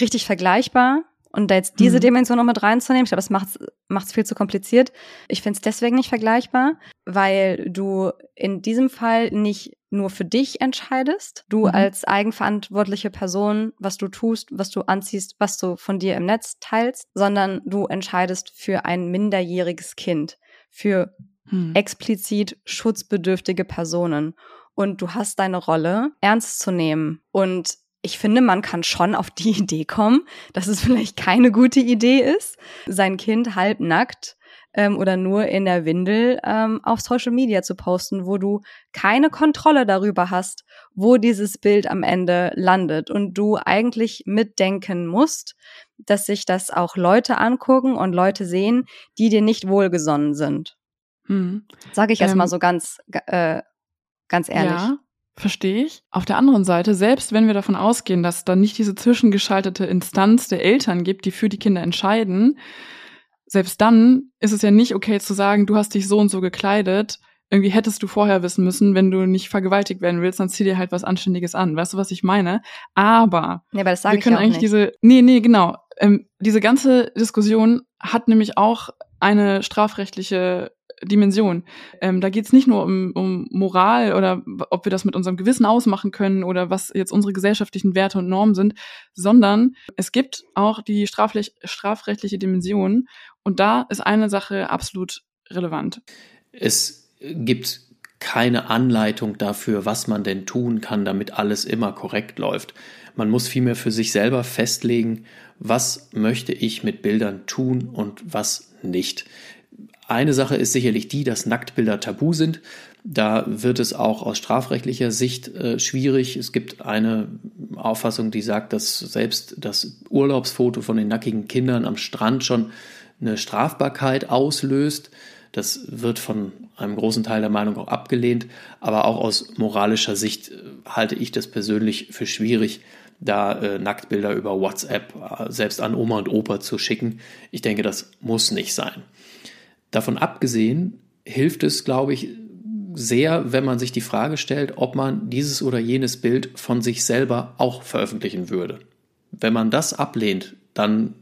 richtig vergleichbar. Und da jetzt diese mhm. Dimension noch mit reinzunehmen, ich glaube, das macht es viel zu kompliziert. Ich finde es deswegen nicht vergleichbar, weil du in diesem Fall nicht nur für dich entscheidest, du mhm. als eigenverantwortliche Person, was du tust, was du anziehst, was du von dir im Netz teilst, sondern du entscheidest für ein minderjähriges Kind, für hm. explizit schutzbedürftige Personen. Und du hast deine Rolle ernst zu nehmen. Und ich finde, man kann schon auf die Idee kommen, dass es vielleicht keine gute Idee ist, sein Kind halbnackt ähm, oder nur in der Windel ähm, auf Social Media zu posten, wo du keine Kontrolle darüber hast, wo dieses Bild am Ende landet und du eigentlich mitdenken musst, dass sich das auch Leute angucken und Leute sehen, die dir nicht wohlgesonnen sind. Hm. Sage ich erstmal ähm, so ganz, äh, ganz ehrlich. Ja. Verstehe ich. Auf der anderen Seite, selbst wenn wir davon ausgehen, dass da nicht diese zwischengeschaltete Instanz der Eltern gibt, die für die Kinder entscheiden, selbst dann ist es ja nicht okay zu sagen, du hast dich so und so gekleidet. Irgendwie hättest du vorher wissen müssen, wenn du nicht vergewaltigt werden willst, dann zieh dir halt was Anständiges an. Weißt du, was ich meine? Aber, nee, aber wir können eigentlich nicht. diese, nee, nee, genau. Ähm, diese ganze Diskussion hat nämlich auch eine strafrechtliche Dimension. Ähm, da geht es nicht nur um, um Moral oder ob wir das mit unserem Gewissen ausmachen können oder was jetzt unsere gesellschaftlichen Werte und Normen sind, sondern es gibt auch die strafrech strafrechtliche Dimension und da ist eine Sache absolut relevant. Es gibt keine Anleitung dafür, was man denn tun kann, damit alles immer korrekt läuft. Man muss vielmehr für sich selber festlegen, was möchte ich mit Bildern tun und was nicht. Eine Sache ist sicherlich die, dass Nacktbilder tabu sind. Da wird es auch aus strafrechtlicher Sicht äh, schwierig. Es gibt eine Auffassung, die sagt, dass selbst das Urlaubsfoto von den nackigen Kindern am Strand schon eine Strafbarkeit auslöst. Das wird von einem großen Teil der Meinung auch abgelehnt. Aber auch aus moralischer Sicht äh, halte ich das persönlich für schwierig, da äh, Nacktbilder über WhatsApp äh, selbst an Oma und Opa zu schicken. Ich denke, das muss nicht sein. Davon abgesehen hilft es, glaube ich, sehr, wenn man sich die Frage stellt, ob man dieses oder jenes Bild von sich selber auch veröffentlichen würde. Wenn man das ablehnt, dann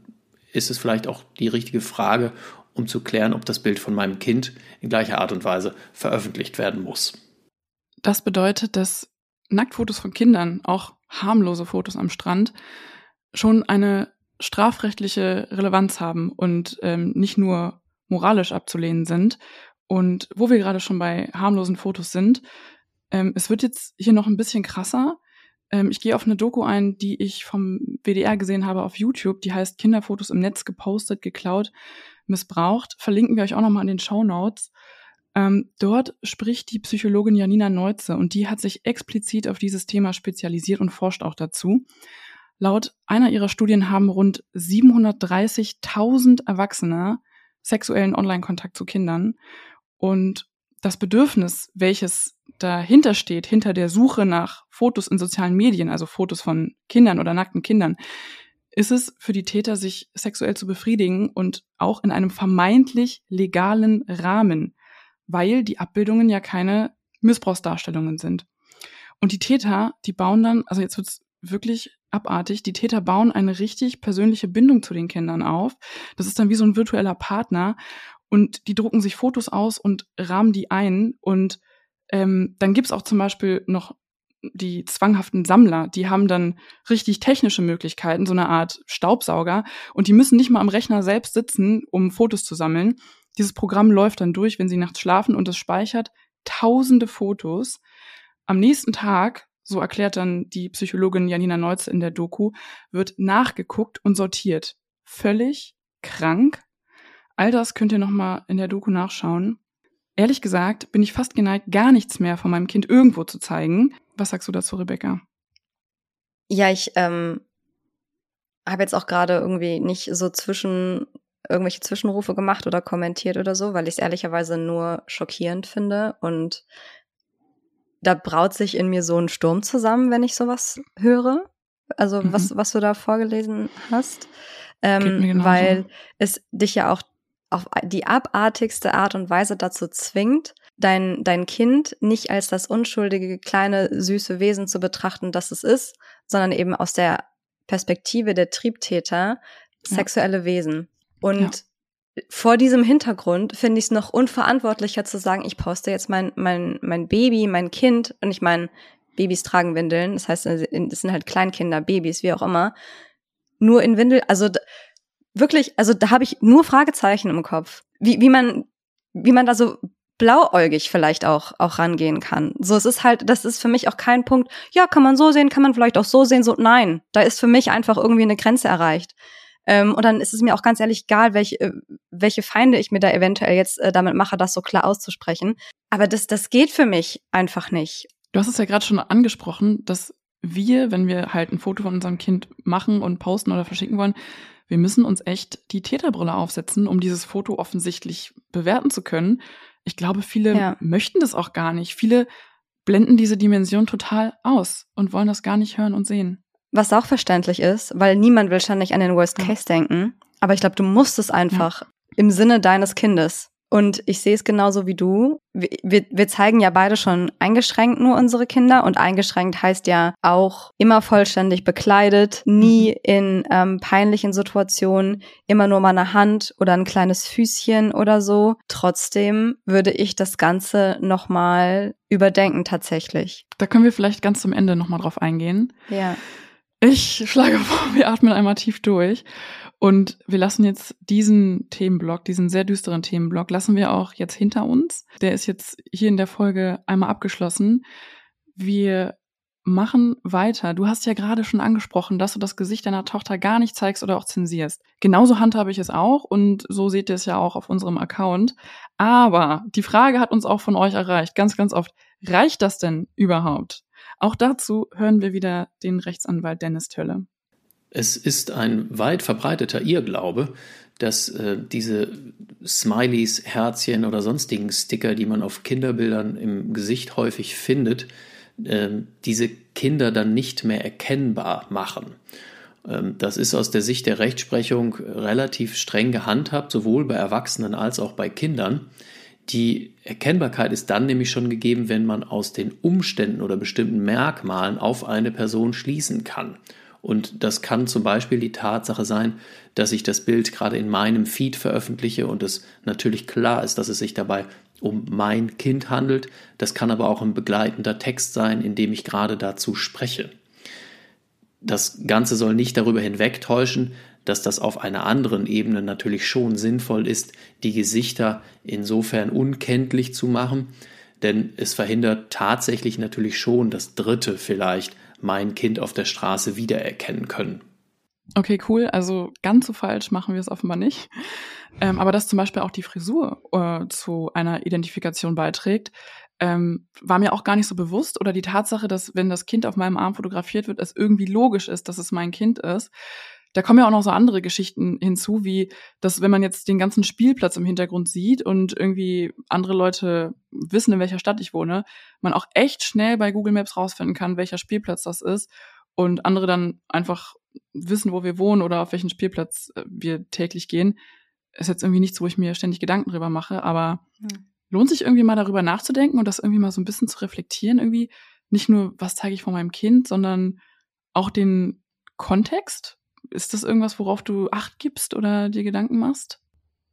ist es vielleicht auch die richtige Frage, um zu klären, ob das Bild von meinem Kind in gleicher Art und Weise veröffentlicht werden muss. Das bedeutet, dass Nacktfotos von Kindern, auch harmlose Fotos am Strand, schon eine strafrechtliche Relevanz haben und ähm, nicht nur moralisch abzulehnen sind. Und wo wir gerade schon bei harmlosen Fotos sind, ähm, es wird jetzt hier noch ein bisschen krasser. Ähm, ich gehe auf eine Doku ein, die ich vom WDR gesehen habe auf YouTube, die heißt Kinderfotos im Netz gepostet, geklaut, missbraucht. Verlinken wir euch auch nochmal in den Show Notes. Ähm, dort spricht die Psychologin Janina Neuze und die hat sich explizit auf dieses Thema spezialisiert und forscht auch dazu. Laut einer ihrer Studien haben rund 730.000 Erwachsene sexuellen Online-Kontakt zu Kindern. Und das Bedürfnis, welches dahinter steht, hinter der Suche nach Fotos in sozialen Medien, also Fotos von Kindern oder nackten Kindern, ist es für die Täter, sich sexuell zu befriedigen und auch in einem vermeintlich legalen Rahmen, weil die Abbildungen ja keine Missbrauchsdarstellungen sind. Und die Täter, die bauen dann, also jetzt wird's wirklich abartig. Die Täter bauen eine richtig persönliche Bindung zu den Kindern auf. Das ist dann wie so ein virtueller Partner. Und die drucken sich Fotos aus und rahmen die ein. Und ähm, dann gibt's auch zum Beispiel noch die zwanghaften Sammler, die haben dann richtig technische Möglichkeiten, so eine Art Staubsauger. Und die müssen nicht mal am Rechner selbst sitzen, um Fotos zu sammeln. Dieses Programm läuft dann durch, wenn sie nachts schlafen und es speichert tausende Fotos. Am nächsten Tag so erklärt dann die Psychologin Janina Neutz in der Doku, wird nachgeguckt und sortiert. Völlig krank. All das könnt ihr nochmal in der Doku nachschauen. Ehrlich gesagt bin ich fast geneigt, gar nichts mehr von meinem Kind irgendwo zu zeigen. Was sagst du dazu, Rebecca? Ja, ich ähm, habe jetzt auch gerade irgendwie nicht so zwischen irgendwelche Zwischenrufe gemacht oder kommentiert oder so, weil ich es ehrlicherweise nur schockierend finde und da braut sich in mir so ein Sturm zusammen, wenn ich sowas höre. Also mhm. was, was du da vorgelesen hast. Ähm, weil es dich ja auch auf die abartigste Art und Weise dazu zwingt, dein, dein Kind nicht als das unschuldige, kleine, süße Wesen zu betrachten, das es ist, sondern eben aus der Perspektive der Triebtäter sexuelle ja. Wesen. Und ja vor diesem Hintergrund finde ich es noch unverantwortlicher zu sagen, ich poste jetzt mein, mein, mein Baby, mein Kind, und ich meine, Babys tragen Windeln, das heißt, es sind halt Kleinkinder, Babys, wie auch immer, nur in Windel, also wirklich, also da habe ich nur Fragezeichen im Kopf. Wie, wie man, wie man da so blauäugig vielleicht auch, auch rangehen kann. So, es ist halt, das ist für mich auch kein Punkt, ja, kann man so sehen, kann man vielleicht auch so sehen, so, nein, da ist für mich einfach irgendwie eine Grenze erreicht. Ähm, und dann ist es mir auch ganz ehrlich egal, welche, äh, welche Feinde ich mir da eventuell jetzt äh, damit mache, das so klar auszusprechen. Aber das, das geht für mich einfach nicht. Du hast es ja gerade schon angesprochen, dass wir, wenn wir halt ein Foto von unserem Kind machen und posten oder verschicken wollen, wir müssen uns echt die Täterbrille aufsetzen, um dieses Foto offensichtlich bewerten zu können. Ich glaube, viele ja. möchten das auch gar nicht. Viele blenden diese Dimension total aus und wollen das gar nicht hören und sehen. Was auch verständlich ist, weil niemand will ständig an den Worst Case ja. denken. Aber ich glaube, du musst es einfach ja. im Sinne deines Kindes. Und ich sehe es genauso wie du. Wir, wir zeigen ja beide schon eingeschränkt nur unsere Kinder und eingeschränkt heißt ja auch immer vollständig bekleidet, nie mhm. in ähm, peinlichen Situationen, immer nur mal eine Hand oder ein kleines Füßchen oder so. Trotzdem würde ich das Ganze nochmal überdenken tatsächlich. Da können wir vielleicht ganz zum Ende nochmal drauf eingehen. Ja. Ich schlage vor, wir atmen einmal tief durch und wir lassen jetzt diesen Themenblock, diesen sehr düsteren Themenblock, lassen wir auch jetzt hinter uns. Der ist jetzt hier in der Folge einmal abgeschlossen. Wir machen weiter. Du hast ja gerade schon angesprochen, dass du das Gesicht deiner Tochter gar nicht zeigst oder auch zensierst. Genauso handhabe ich es auch und so seht ihr es ja auch auf unserem Account. Aber die Frage hat uns auch von euch erreicht, ganz, ganz oft. Reicht das denn überhaupt? Auch dazu hören wir wieder den Rechtsanwalt Dennis Tölle. Es ist ein weit verbreiteter Irrglaube, dass äh, diese Smileys, Herzchen oder sonstigen Sticker, die man auf Kinderbildern im Gesicht häufig findet, äh, diese Kinder dann nicht mehr erkennbar machen. Ähm, das ist aus der Sicht der Rechtsprechung relativ streng gehandhabt, sowohl bei Erwachsenen als auch bei Kindern. Die Erkennbarkeit ist dann nämlich schon gegeben, wenn man aus den Umständen oder bestimmten Merkmalen auf eine Person schließen kann. Und das kann zum Beispiel die Tatsache sein, dass ich das Bild gerade in meinem Feed veröffentliche und es natürlich klar ist, dass es sich dabei um mein Kind handelt. Das kann aber auch ein begleitender Text sein, in dem ich gerade dazu spreche. Das Ganze soll nicht darüber hinwegtäuschen, dass das auf einer anderen Ebene natürlich schon sinnvoll ist, die Gesichter insofern unkenntlich zu machen, denn es verhindert tatsächlich natürlich schon, dass Dritte vielleicht mein Kind auf der Straße wiedererkennen können. Okay, cool. Also ganz so falsch machen wir es offenbar nicht. Ähm, aber dass zum Beispiel auch die Frisur äh, zu einer Identifikation beiträgt, ähm, war mir auch gar nicht so bewusst. Oder die Tatsache, dass wenn das Kind auf meinem Arm fotografiert wird, es irgendwie logisch ist, dass es mein Kind ist. Da kommen ja auch noch so andere Geschichten hinzu, wie dass wenn man jetzt den ganzen Spielplatz im Hintergrund sieht und irgendwie andere Leute wissen, in welcher Stadt ich wohne, man auch echt schnell bei Google Maps rausfinden kann, welcher Spielplatz das ist und andere dann einfach wissen, wo wir wohnen oder auf welchen Spielplatz äh, wir täglich gehen. Ist jetzt irgendwie nichts, wo ich mir ständig Gedanken drüber mache, aber hm. lohnt sich irgendwie mal darüber nachzudenken und das irgendwie mal so ein bisschen zu reflektieren, irgendwie nicht nur, was zeige ich von meinem Kind, sondern auch den Kontext, ist das irgendwas, worauf du Acht gibst oder dir Gedanken machst?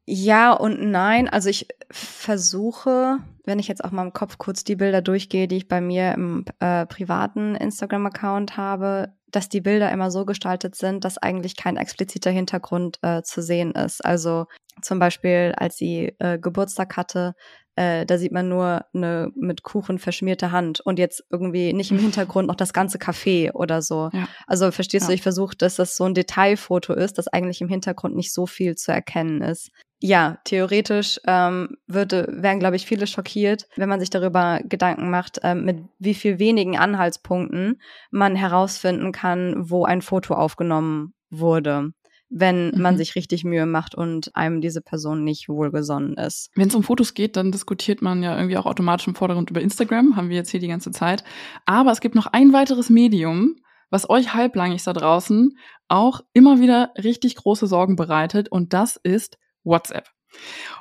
Ja und nein. Also ich versuche, wenn ich jetzt auch mal im Kopf kurz die Bilder durchgehe, die ich bei mir im äh, privaten Instagram-Account habe, dass die Bilder immer so gestaltet sind, dass eigentlich kein expliziter Hintergrund äh, zu sehen ist. Also zum Beispiel, als sie äh, Geburtstag hatte, äh, da sieht man nur eine mit Kuchen verschmierte Hand und jetzt irgendwie nicht im Hintergrund noch das ganze Café oder so. Ja. Also verstehst ja. du, ich versuche, dass das so ein Detailfoto ist, dass eigentlich im Hintergrund nicht so viel zu erkennen ist. Ja, theoretisch ähm, würde, wären, glaube ich, viele schockiert, wenn man sich darüber Gedanken macht, ähm, mit wie viel wenigen Anhaltspunkten man herausfinden kann, wo ein Foto aufgenommen wurde wenn mhm. man sich richtig Mühe macht und einem diese Person nicht wohlgesonnen ist. Wenn es um Fotos geht, dann diskutiert man ja irgendwie auch automatisch im Vordergrund über Instagram, haben wir jetzt hier die ganze Zeit. Aber es gibt noch ein weiteres Medium, was euch halblangig da draußen auch immer wieder richtig große Sorgen bereitet und das ist WhatsApp.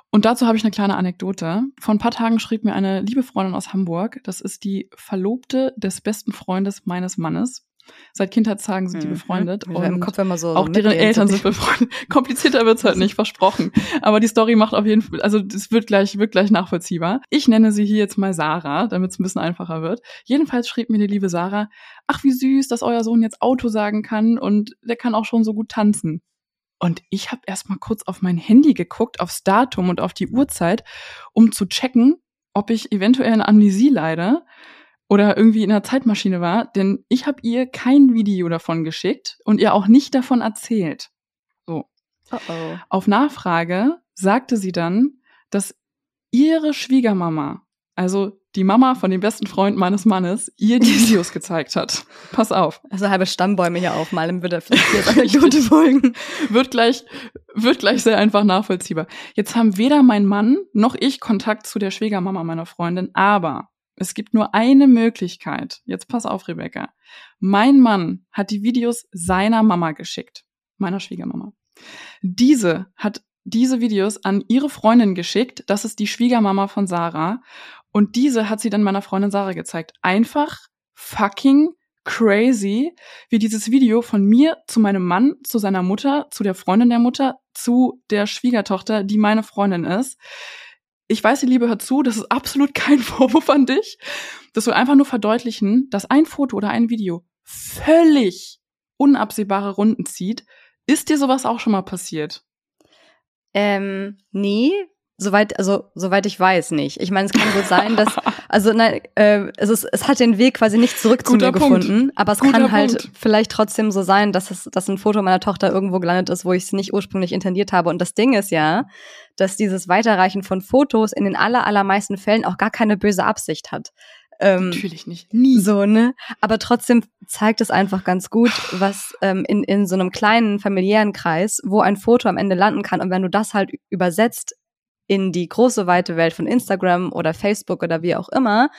Und dazu habe ich eine kleine Anekdote. Vor ein paar Tagen schrieb mir eine liebe Freundin aus Hamburg, das ist die Verlobte des besten Freundes meines Mannes. Seit Kindheitstagen sind die mhm. befreundet. Mhm. Und im Kopf immer so auch deren Eltern sind befreundet. Komplizierter wird's halt nicht, versprochen. Aber die Story macht auf jeden Fall, also es wird gleich, wird gleich nachvollziehbar. Ich nenne sie hier jetzt mal Sarah, damit es ein bisschen einfacher wird. Jedenfalls schrieb mir die liebe Sarah, ach wie süß, dass euer Sohn jetzt Auto sagen kann und der kann auch schon so gut tanzen. Und ich habe erst mal kurz auf mein Handy geguckt, aufs Datum und auf die Uhrzeit, um zu checken, ob ich eventuell eine Amnesie leide oder irgendwie in einer Zeitmaschine war, denn ich habe ihr kein Video davon geschickt und ihr auch nicht davon erzählt. So. Oh oh. Auf Nachfrage sagte sie dann, dass ihre Schwiegermama, also die Mama von dem besten Freund meines Mannes, ihr die Videos gezeigt hat. Pass auf. Also halbe Stammbäume hier aufmalen, würde vielleicht Anekdote folgen. Wird gleich, wird gleich sehr einfach nachvollziehbar. Jetzt haben weder mein Mann noch ich Kontakt zu der Schwiegermama meiner Freundin, aber es gibt nur eine Möglichkeit. Jetzt pass auf, Rebecca. Mein Mann hat die Videos seiner Mama geschickt. Meiner Schwiegermama. Diese hat diese Videos an ihre Freundin geschickt. Das ist die Schwiegermama von Sarah. Und diese hat sie dann meiner Freundin Sarah gezeigt. Einfach fucking crazy, wie dieses Video von mir zu meinem Mann, zu seiner Mutter, zu der Freundin der Mutter, zu der Schwiegertochter, die meine Freundin ist. Ich weiß, die Liebe hört zu, das ist absolut kein Vorwurf an dich. Das soll einfach nur verdeutlichen, dass ein Foto oder ein Video völlig unabsehbare Runden zieht. Ist dir sowas auch schon mal passiert? Ähm, nee, Soweit, also soweit ich weiß nicht. Ich meine, es kann gut sein, dass, also nein, äh, es, ist, es hat den Weg quasi nicht zurück zu mir Punkt. gefunden, aber es Guter kann halt Punkt. vielleicht trotzdem so sein, dass es, dass ein Foto meiner Tochter irgendwo gelandet ist, wo ich es nicht ursprünglich intendiert habe. Und das Ding ist ja, dass dieses Weiterreichen von Fotos in den aller, allermeisten Fällen auch gar keine böse Absicht hat. Ähm, Natürlich nicht. Nie. So, ne? Aber trotzdem zeigt es einfach ganz gut, was ähm, in, in so einem kleinen familiären Kreis, wo ein Foto am Ende landen kann. Und wenn du das halt übersetzt in die große weite Welt von Instagram oder Facebook oder wie auch immer.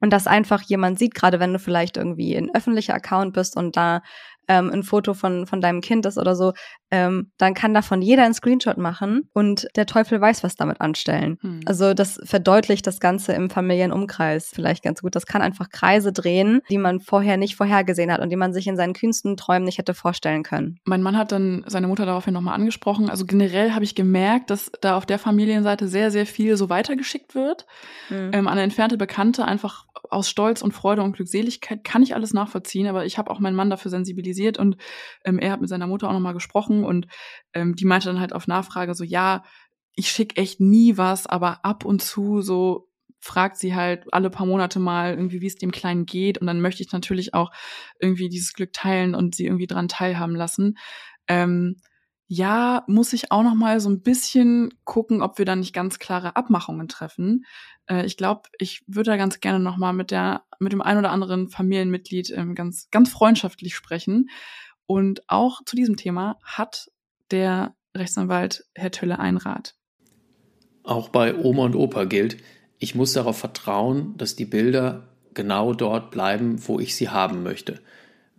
Und dass einfach jemand sieht, gerade wenn du vielleicht irgendwie ein öffentlicher Account bist und da ähm, ein Foto von, von deinem Kind ist oder so, ähm, dann kann davon jeder einen Screenshot machen und der Teufel weiß, was damit anstellen. Hm. Also das verdeutlicht das Ganze im familiären Umkreis vielleicht ganz gut. Das kann einfach Kreise drehen, die man vorher nicht vorhergesehen hat und die man sich in seinen kühnsten Träumen nicht hätte vorstellen können. Mein Mann hat dann seine Mutter daraufhin nochmal angesprochen. Also generell habe ich gemerkt, dass da auf der Familienseite sehr, sehr viel so weitergeschickt wird. Hm. Ähm, an entfernte Bekannte einfach aus Stolz und Freude und Glückseligkeit kann ich alles nachvollziehen, aber ich habe auch meinen Mann dafür sensibilisiert und ähm, er hat mit seiner Mutter auch nochmal gesprochen und ähm, die meinte dann halt auf Nachfrage so, ja, ich schicke echt nie was, aber ab und zu so fragt sie halt alle paar Monate mal irgendwie, wie es dem Kleinen geht und dann möchte ich natürlich auch irgendwie dieses Glück teilen und sie irgendwie dran teilhaben lassen. Ähm, ja, muss ich auch noch mal so ein bisschen gucken, ob wir da nicht ganz klare Abmachungen treffen. Äh, ich glaube, ich würde da ganz gerne noch mal mit der mit dem ein oder anderen Familienmitglied ähm, ganz ganz freundschaftlich sprechen. Und auch zu diesem Thema hat der Rechtsanwalt Herr Tölle einen Rat. Auch bei Oma und Opa gilt, ich muss darauf vertrauen, dass die Bilder genau dort bleiben, wo ich sie haben möchte.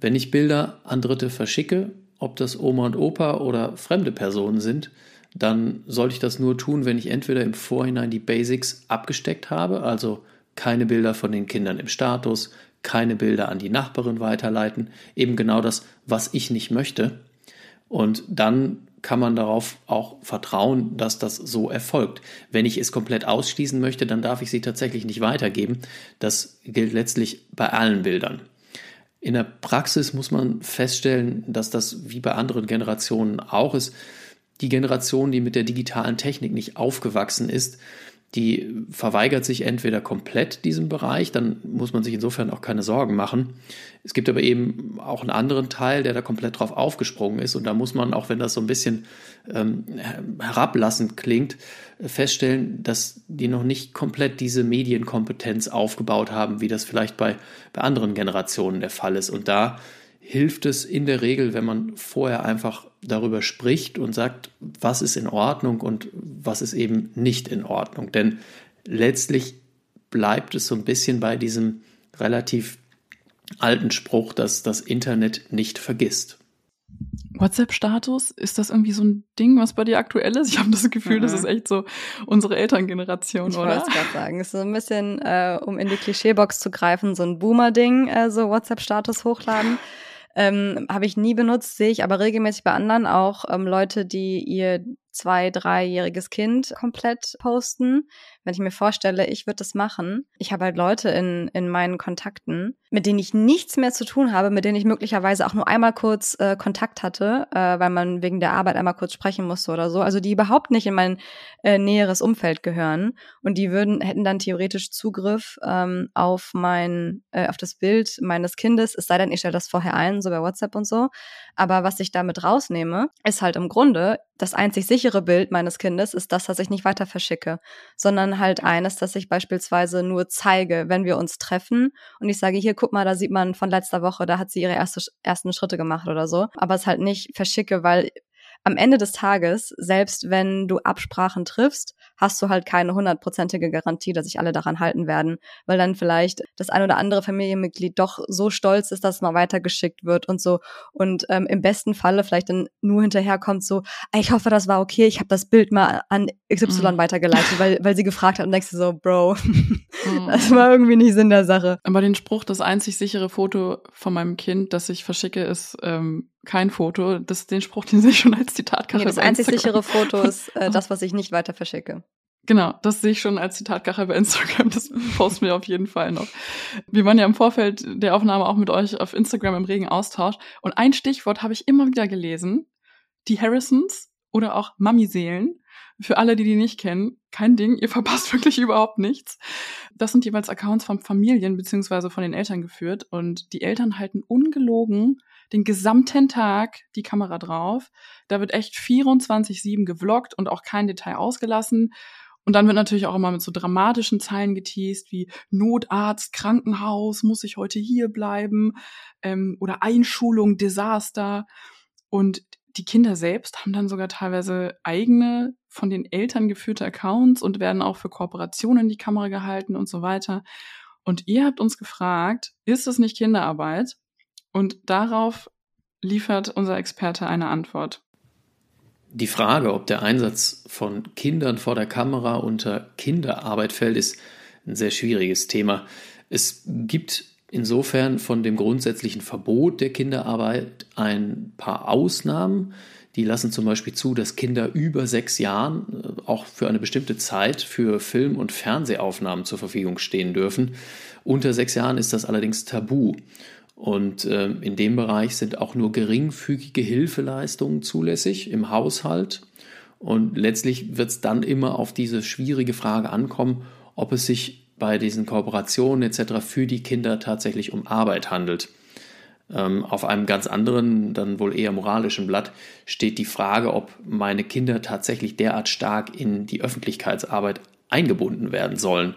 Wenn ich Bilder an Dritte verschicke, ob das Oma und Opa oder fremde Personen sind, dann sollte ich das nur tun, wenn ich entweder im Vorhinein die Basics abgesteckt habe, also keine Bilder von den Kindern im Status, keine Bilder an die Nachbarin weiterleiten, eben genau das, was ich nicht möchte. Und dann kann man darauf auch vertrauen, dass das so erfolgt. Wenn ich es komplett ausschließen möchte, dann darf ich sie tatsächlich nicht weitergeben. Das gilt letztlich bei allen Bildern. In der Praxis muss man feststellen, dass das wie bei anderen Generationen auch ist. Die Generation, die mit der digitalen Technik nicht aufgewachsen ist, die verweigert sich entweder komplett diesem Bereich, dann muss man sich insofern auch keine Sorgen machen. Es gibt aber eben auch einen anderen Teil, der da komplett drauf aufgesprungen ist und da muss man, auch wenn das so ein bisschen ähm, herablassend klingt, feststellen, dass die noch nicht komplett diese Medienkompetenz aufgebaut haben, wie das vielleicht bei, bei anderen Generationen der Fall ist. Und da hilft es in der Regel, wenn man vorher einfach darüber spricht und sagt, was ist in Ordnung und was ist eben nicht in Ordnung. Denn letztlich bleibt es so ein bisschen bei diesem relativ alten Spruch, dass das Internet nicht vergisst. WhatsApp-Status, ist das irgendwie so ein Ding, was bei dir aktuell ist? Ich habe das Gefühl, mhm. das ist echt so unsere Elterngeneration, ich oder? Ich wollte gerade sagen, es ist so ein bisschen, äh, um in die Klischeebox zu greifen, so ein Boomer-Ding, äh, so WhatsApp-Status hochladen. Ähm, Habe ich nie benutzt, sehe ich aber regelmäßig bei anderen auch ähm, Leute, die ihr zwei, dreijähriges Kind komplett posten. Wenn ich mir vorstelle, ich würde das machen. Ich habe halt Leute in, in meinen Kontakten, mit denen ich nichts mehr zu tun habe, mit denen ich möglicherweise auch nur einmal kurz äh, Kontakt hatte, äh, weil man wegen der Arbeit einmal kurz sprechen musste oder so. Also die überhaupt nicht in mein äh, näheres Umfeld gehören. Und die würden, hätten dann theoretisch Zugriff ähm, auf mein, äh, auf das Bild meines Kindes, es sei denn, ich stelle das vorher ein, so bei WhatsApp und so. Aber was ich damit rausnehme, ist halt im Grunde, das einzig sichere Bild meines Kindes ist das, das ich nicht weiter verschicke, sondern halt eines, das ich beispielsweise nur zeige, wenn wir uns treffen und ich sage, hier, guck mal, da sieht man von letzter Woche, da hat sie ihre erste, ersten Schritte gemacht oder so, aber es halt nicht verschicke, weil am Ende des Tages, selbst wenn du Absprachen triffst, hast du halt keine hundertprozentige Garantie, dass sich alle daran halten werden, weil dann vielleicht das ein oder andere Familienmitglied doch so stolz ist, dass es mal weitergeschickt wird und so und ähm, im besten Falle vielleicht dann nur hinterherkommt so, ich hoffe, das war okay, ich habe das Bild mal an XY mhm. weitergeleitet, weil, weil sie gefragt hat und denkst du so, Bro, mhm. das war irgendwie nicht Sinn der Sache. Aber den Spruch, das einzig sichere Foto von meinem Kind, das ich verschicke, ist ähm, kein Foto. Das, den Spruch, den sehe ich schon als Zitatkachel. Nee, das einzig sichere Foto ist äh, das, was ich nicht weiter verschicke. Genau, das sehe ich schon als Zitatkachel bei Instagram. Das posten wir auf jeden Fall noch. Wir waren ja im Vorfeld der Aufnahme auch mit euch auf Instagram im regen Austausch. Und ein Stichwort habe ich immer wieder gelesen. Die Harrisons oder auch Mami-Seelen. Für alle, die die nicht kennen, kein Ding. Ihr verpasst wirklich überhaupt nichts. Das sind jeweils Accounts von Familien beziehungsweise von den Eltern geführt. Und die Eltern halten ungelogen den gesamten Tag die Kamera drauf. Da wird echt 24-7 gevloggt und auch kein Detail ausgelassen. Und dann wird natürlich auch immer mit so dramatischen Zeilen geteased wie Notarzt, Krankenhaus, muss ich heute hier bleiben ähm, oder Einschulung, Desaster. Und die Kinder selbst haben dann sogar teilweise eigene von den Eltern geführte Accounts und werden auch für Kooperationen in die Kamera gehalten und so weiter. Und ihr habt uns gefragt, ist es nicht Kinderarbeit? Und darauf liefert unser Experte eine Antwort. Die Frage, ob der Einsatz von Kindern vor der Kamera unter Kinderarbeit fällt, ist ein sehr schwieriges Thema. Es gibt insofern von dem grundsätzlichen Verbot der Kinderarbeit ein paar Ausnahmen. Die lassen zum Beispiel zu, dass Kinder über sechs Jahren äh, auch für eine bestimmte Zeit für Film- und Fernsehaufnahmen zur Verfügung stehen dürfen. Unter sechs Jahren ist das allerdings tabu. Und äh, in dem Bereich sind auch nur geringfügige Hilfeleistungen zulässig im Haushalt. Und letztlich wird es dann immer auf diese schwierige Frage ankommen, ob es sich bei diesen Kooperationen etc. für die Kinder tatsächlich um Arbeit handelt. Ähm, auf einem ganz anderen, dann wohl eher moralischen Blatt steht die Frage, ob meine Kinder tatsächlich derart stark in die Öffentlichkeitsarbeit eingebunden werden sollen.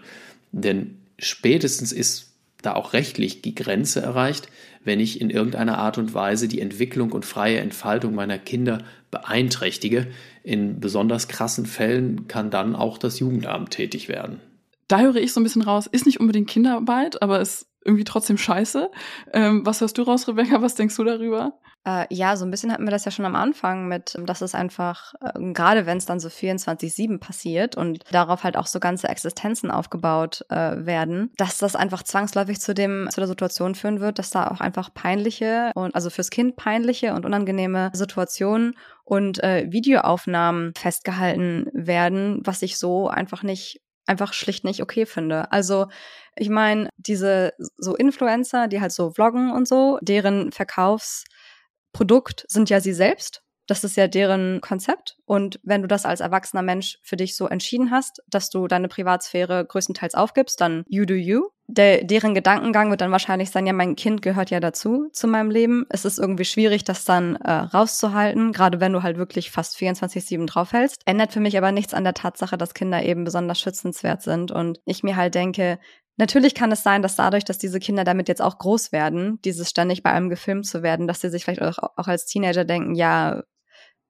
Denn spätestens ist da auch rechtlich die Grenze erreicht, wenn ich in irgendeiner Art und Weise die Entwicklung und freie Entfaltung meiner Kinder beeinträchtige. In besonders krassen Fällen kann dann auch das Jugendamt tätig werden. Da höre ich so ein bisschen raus, ist nicht unbedingt Kinderarbeit, aber ist irgendwie trotzdem scheiße. Ähm, was hörst du raus, Rebecca? Was denkst du darüber? Äh, ja, so ein bisschen hatten wir das ja schon am Anfang mit, dass es einfach, äh, gerade wenn es dann so 24-7 passiert und darauf halt auch so ganze Existenzen aufgebaut äh, werden, dass das einfach zwangsläufig zu dem, zu der Situation führen wird, dass da auch einfach peinliche und also fürs Kind peinliche und unangenehme Situationen und äh, Videoaufnahmen festgehalten werden, was ich so einfach nicht einfach schlicht nicht okay finde. Also ich meine, diese so Influencer, die halt so vloggen und so, deren Verkaufsprodukt sind ja sie selbst. Das ist ja deren Konzept. Und wenn du das als erwachsener Mensch für dich so entschieden hast, dass du deine Privatsphäre größtenteils aufgibst, dann you do you. Der, deren Gedankengang wird dann wahrscheinlich sein, ja, mein Kind gehört ja dazu, zu meinem Leben. Es ist irgendwie schwierig, das dann äh, rauszuhalten, gerade wenn du halt wirklich fast 24-7 draufhältst. Ändert für mich aber nichts an der Tatsache, dass Kinder eben besonders schützenswert sind. Und ich mir halt denke, Natürlich kann es sein, dass dadurch, dass diese Kinder damit jetzt auch groß werden, dieses ständig bei allem gefilmt zu werden, dass sie sich vielleicht auch, auch als Teenager denken, ja,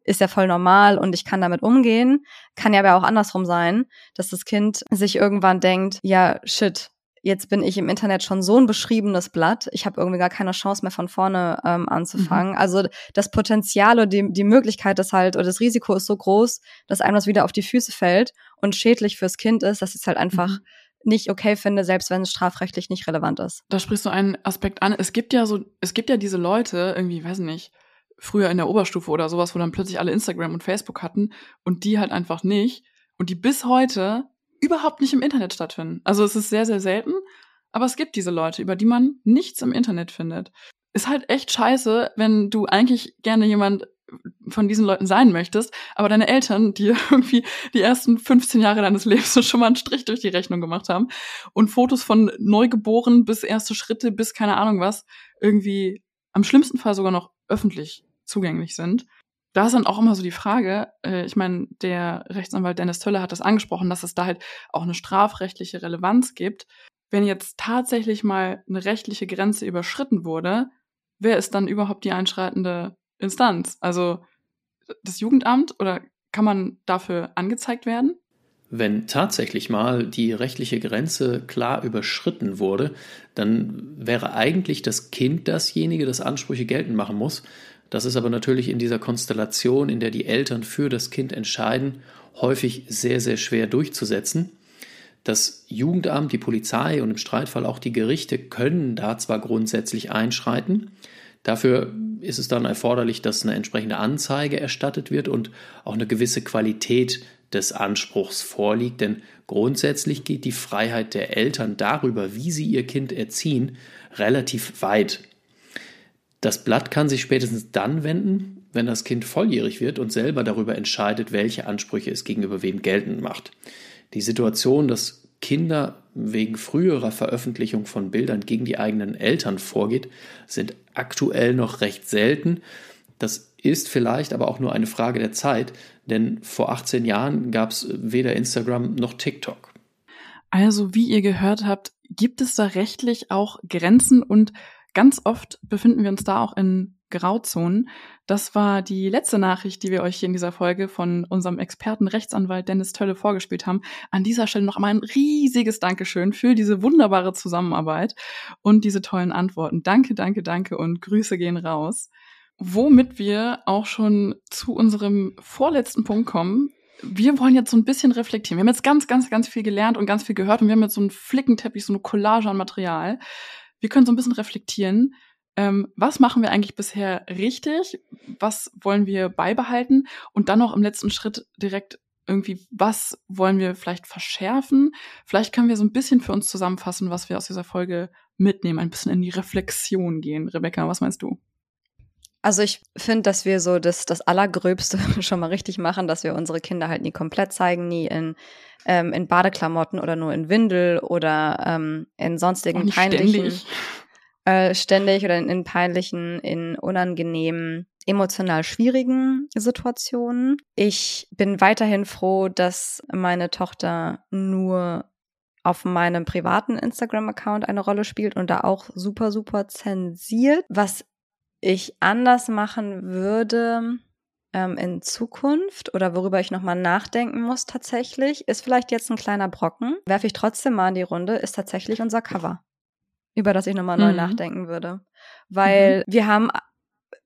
ist ja voll normal und ich kann damit umgehen. Kann ja aber auch andersrum sein, dass das Kind sich irgendwann denkt, ja, shit, jetzt bin ich im Internet schon so ein beschriebenes Blatt, ich habe irgendwie gar keine Chance mehr von vorne ähm, anzufangen. Mhm. Also das Potenzial oder die, die Möglichkeit ist halt, oder das Risiko ist so groß, dass einem das wieder auf die Füße fällt und schädlich fürs Kind ist, dass ich es halt einfach mhm. nicht okay finde, selbst wenn es strafrechtlich nicht relevant ist. Da sprichst du einen Aspekt an. Es gibt ja so, es gibt ja diese Leute, irgendwie, weiß nicht, früher in der Oberstufe oder sowas, wo dann plötzlich alle Instagram und Facebook hatten und die halt einfach nicht und die bis heute überhaupt nicht im Internet stattfinden. Also es ist sehr, sehr selten, aber es gibt diese Leute, über die man nichts im Internet findet. Ist halt echt scheiße, wenn du eigentlich gerne jemand von diesen Leuten sein möchtest, aber deine Eltern, die irgendwie die ersten 15 Jahre deines Lebens schon mal einen Strich durch die Rechnung gemacht haben und Fotos von Neugeboren bis erste Schritte bis keine Ahnung was irgendwie am schlimmsten Fall sogar noch öffentlich zugänglich sind. Da ist dann auch immer so die Frage, äh, ich meine, der Rechtsanwalt Dennis Töller hat das angesprochen, dass es da halt auch eine strafrechtliche Relevanz gibt. Wenn jetzt tatsächlich mal eine rechtliche Grenze überschritten wurde, wer ist dann überhaupt die einschreitende Instanz? Also das Jugendamt oder kann man dafür angezeigt werden? Wenn tatsächlich mal die rechtliche Grenze klar überschritten wurde, dann wäre eigentlich das Kind dasjenige, das Ansprüche geltend machen muss. Das ist aber natürlich in dieser Konstellation, in der die Eltern für das Kind entscheiden, häufig sehr, sehr schwer durchzusetzen. Das Jugendamt, die Polizei und im Streitfall auch die Gerichte können da zwar grundsätzlich einschreiten, dafür ist es dann erforderlich, dass eine entsprechende Anzeige erstattet wird und auch eine gewisse Qualität des Anspruchs vorliegt, denn grundsätzlich geht die Freiheit der Eltern darüber, wie sie ihr Kind erziehen, relativ weit. Das Blatt kann sich spätestens dann wenden, wenn das Kind volljährig wird und selber darüber entscheidet, welche Ansprüche es gegenüber wem geltend macht. Die Situation, dass Kinder wegen früherer Veröffentlichung von Bildern gegen die eigenen Eltern vorgeht, sind aktuell noch recht selten. Das ist vielleicht aber auch nur eine Frage der Zeit, denn vor 18 Jahren gab es weder Instagram noch TikTok. Also, wie ihr gehört habt, gibt es da rechtlich auch Grenzen und Ganz oft befinden wir uns da auch in Grauzonen. Das war die letzte Nachricht, die wir euch hier in dieser Folge von unserem Experten Rechtsanwalt Dennis Tölle vorgespielt haben. An dieser Stelle noch einmal ein riesiges Dankeschön für diese wunderbare Zusammenarbeit und diese tollen Antworten. Danke, danke, danke und Grüße gehen raus. Womit wir auch schon zu unserem vorletzten Punkt kommen. Wir wollen jetzt so ein bisschen reflektieren. Wir haben jetzt ganz, ganz, ganz viel gelernt und ganz viel gehört und wir haben jetzt so einen Flickenteppich, so eine Collage an Material wir können so ein bisschen reflektieren, ähm, was machen wir eigentlich bisher richtig, was wollen wir beibehalten und dann noch im letzten Schritt direkt irgendwie, was wollen wir vielleicht verschärfen? Vielleicht können wir so ein bisschen für uns zusammenfassen, was wir aus dieser Folge mitnehmen, ein bisschen in die Reflexion gehen. Rebecca, was meinst du? Also ich finde, dass wir so das, das Allergröbste schon mal richtig machen, dass wir unsere Kinder halt nie komplett zeigen, nie in, ähm, in Badeklamotten oder nur in Windel oder ähm, in sonstigen peinlichen, ständig. Äh, ständig oder in, in peinlichen, in unangenehmen, emotional schwierigen Situationen. Ich bin weiterhin froh, dass meine Tochter nur auf meinem privaten Instagram-Account eine Rolle spielt und da auch super, super zensiert. Was ich anders machen würde ähm, in Zukunft oder worüber ich nochmal nachdenken muss tatsächlich, ist vielleicht jetzt ein kleiner Brocken, werfe ich trotzdem mal in die Runde, ist tatsächlich unser Cover, über das ich nochmal mhm. neu nachdenken würde. Weil mhm. wir haben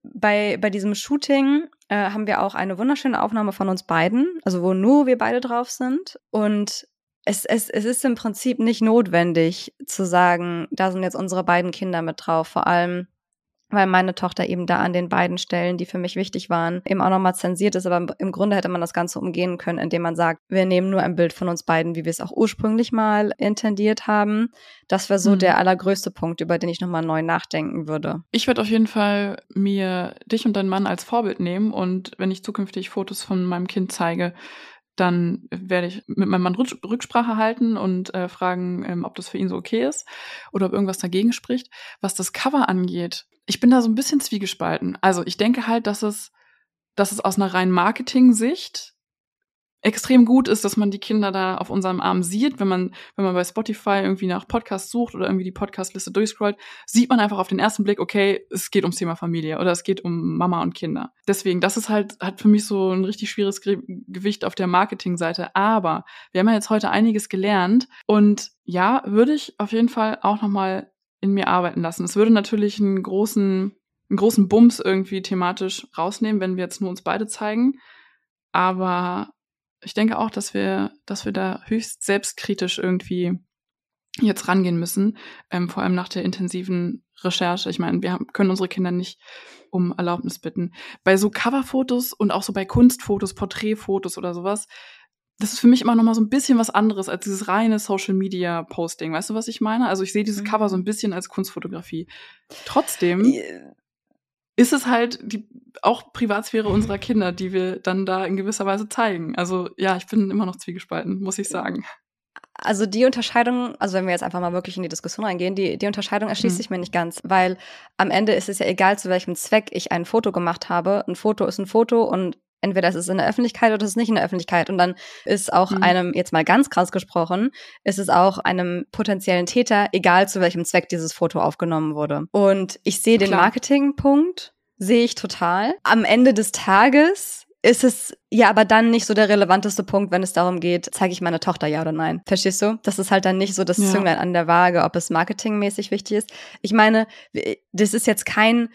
bei, bei diesem Shooting äh, haben wir auch eine wunderschöne Aufnahme von uns beiden, also wo nur wir beide drauf sind. Und es, es, es ist im Prinzip nicht notwendig zu sagen, da sind jetzt unsere beiden Kinder mit drauf. Vor allem, weil meine Tochter eben da an den beiden Stellen, die für mich wichtig waren, eben auch nochmal zensiert ist. Aber im Grunde hätte man das Ganze umgehen können, indem man sagt, wir nehmen nur ein Bild von uns beiden, wie wir es auch ursprünglich mal intendiert haben. Das wäre so mhm. der allergrößte Punkt, über den ich nochmal neu nachdenken würde. Ich würde auf jeden Fall mir dich und deinen Mann als Vorbild nehmen und wenn ich zukünftig Fotos von meinem Kind zeige, dann werde ich mit meinem Mann Rücksprache halten und äh, fragen, ähm, ob das für ihn so okay ist oder ob irgendwas dagegen spricht. Was das Cover angeht, ich bin da so ein bisschen zwiegespalten. Also ich denke halt, dass es, dass es aus einer reinen Marketing-Sicht extrem gut ist, dass man die Kinder da auf unserem Arm sieht. Wenn man, wenn man bei Spotify irgendwie nach Podcasts sucht oder irgendwie die Podcastliste durchscrollt, sieht man einfach auf den ersten Blick, okay, es geht ums Thema Familie oder es geht um Mama und Kinder. Deswegen, das ist halt, hat für mich so ein richtig schwieriges Gewicht auf der Marketingseite. Aber wir haben ja jetzt heute einiges gelernt und ja, würde ich auf jeden Fall auch nochmal in mir arbeiten lassen. Es würde natürlich einen großen, einen großen Bums irgendwie thematisch rausnehmen, wenn wir jetzt nur uns beide zeigen. Aber ich denke auch, dass wir, dass wir da höchst selbstkritisch irgendwie jetzt rangehen müssen, ähm, vor allem nach der intensiven Recherche. Ich meine, wir haben, können unsere Kinder nicht um Erlaubnis bitten. Bei so Coverfotos und auch so bei Kunstfotos, Porträtfotos oder sowas, das ist für mich immer noch mal so ein bisschen was anderes als dieses reine Social Media Posting. Weißt du, was ich meine? Also ich sehe dieses mhm. Cover so ein bisschen als Kunstfotografie. Trotzdem ist es halt die auch Privatsphäre unserer Kinder, die wir dann da in gewisser Weise zeigen. Also ja, ich bin immer noch zwiegespalten, muss ich sagen. Also die Unterscheidung, also wenn wir jetzt einfach mal wirklich in die Diskussion reingehen, die, die Unterscheidung erschließt mhm. sich mir nicht ganz, weil am Ende ist es ja egal, zu welchem Zweck ich ein Foto gemacht habe. Ein Foto ist ein Foto und entweder ist es in der Öffentlichkeit oder es ist nicht in der Öffentlichkeit. Und dann ist auch mhm. einem, jetzt mal ganz krass gesprochen, ist es auch einem potenziellen Täter, egal zu welchem Zweck dieses Foto aufgenommen wurde. Und ich sehe den Marketingpunkt, sehe ich total. Am Ende des Tages ist es ja aber dann nicht so der relevanteste Punkt, wenn es darum geht, zeige ich meine Tochter ja oder nein. Verstehst du? Das ist halt dann nicht so das ja. Zünglein an der Waage, ob es marketingmäßig wichtig ist. Ich meine, das ist jetzt kein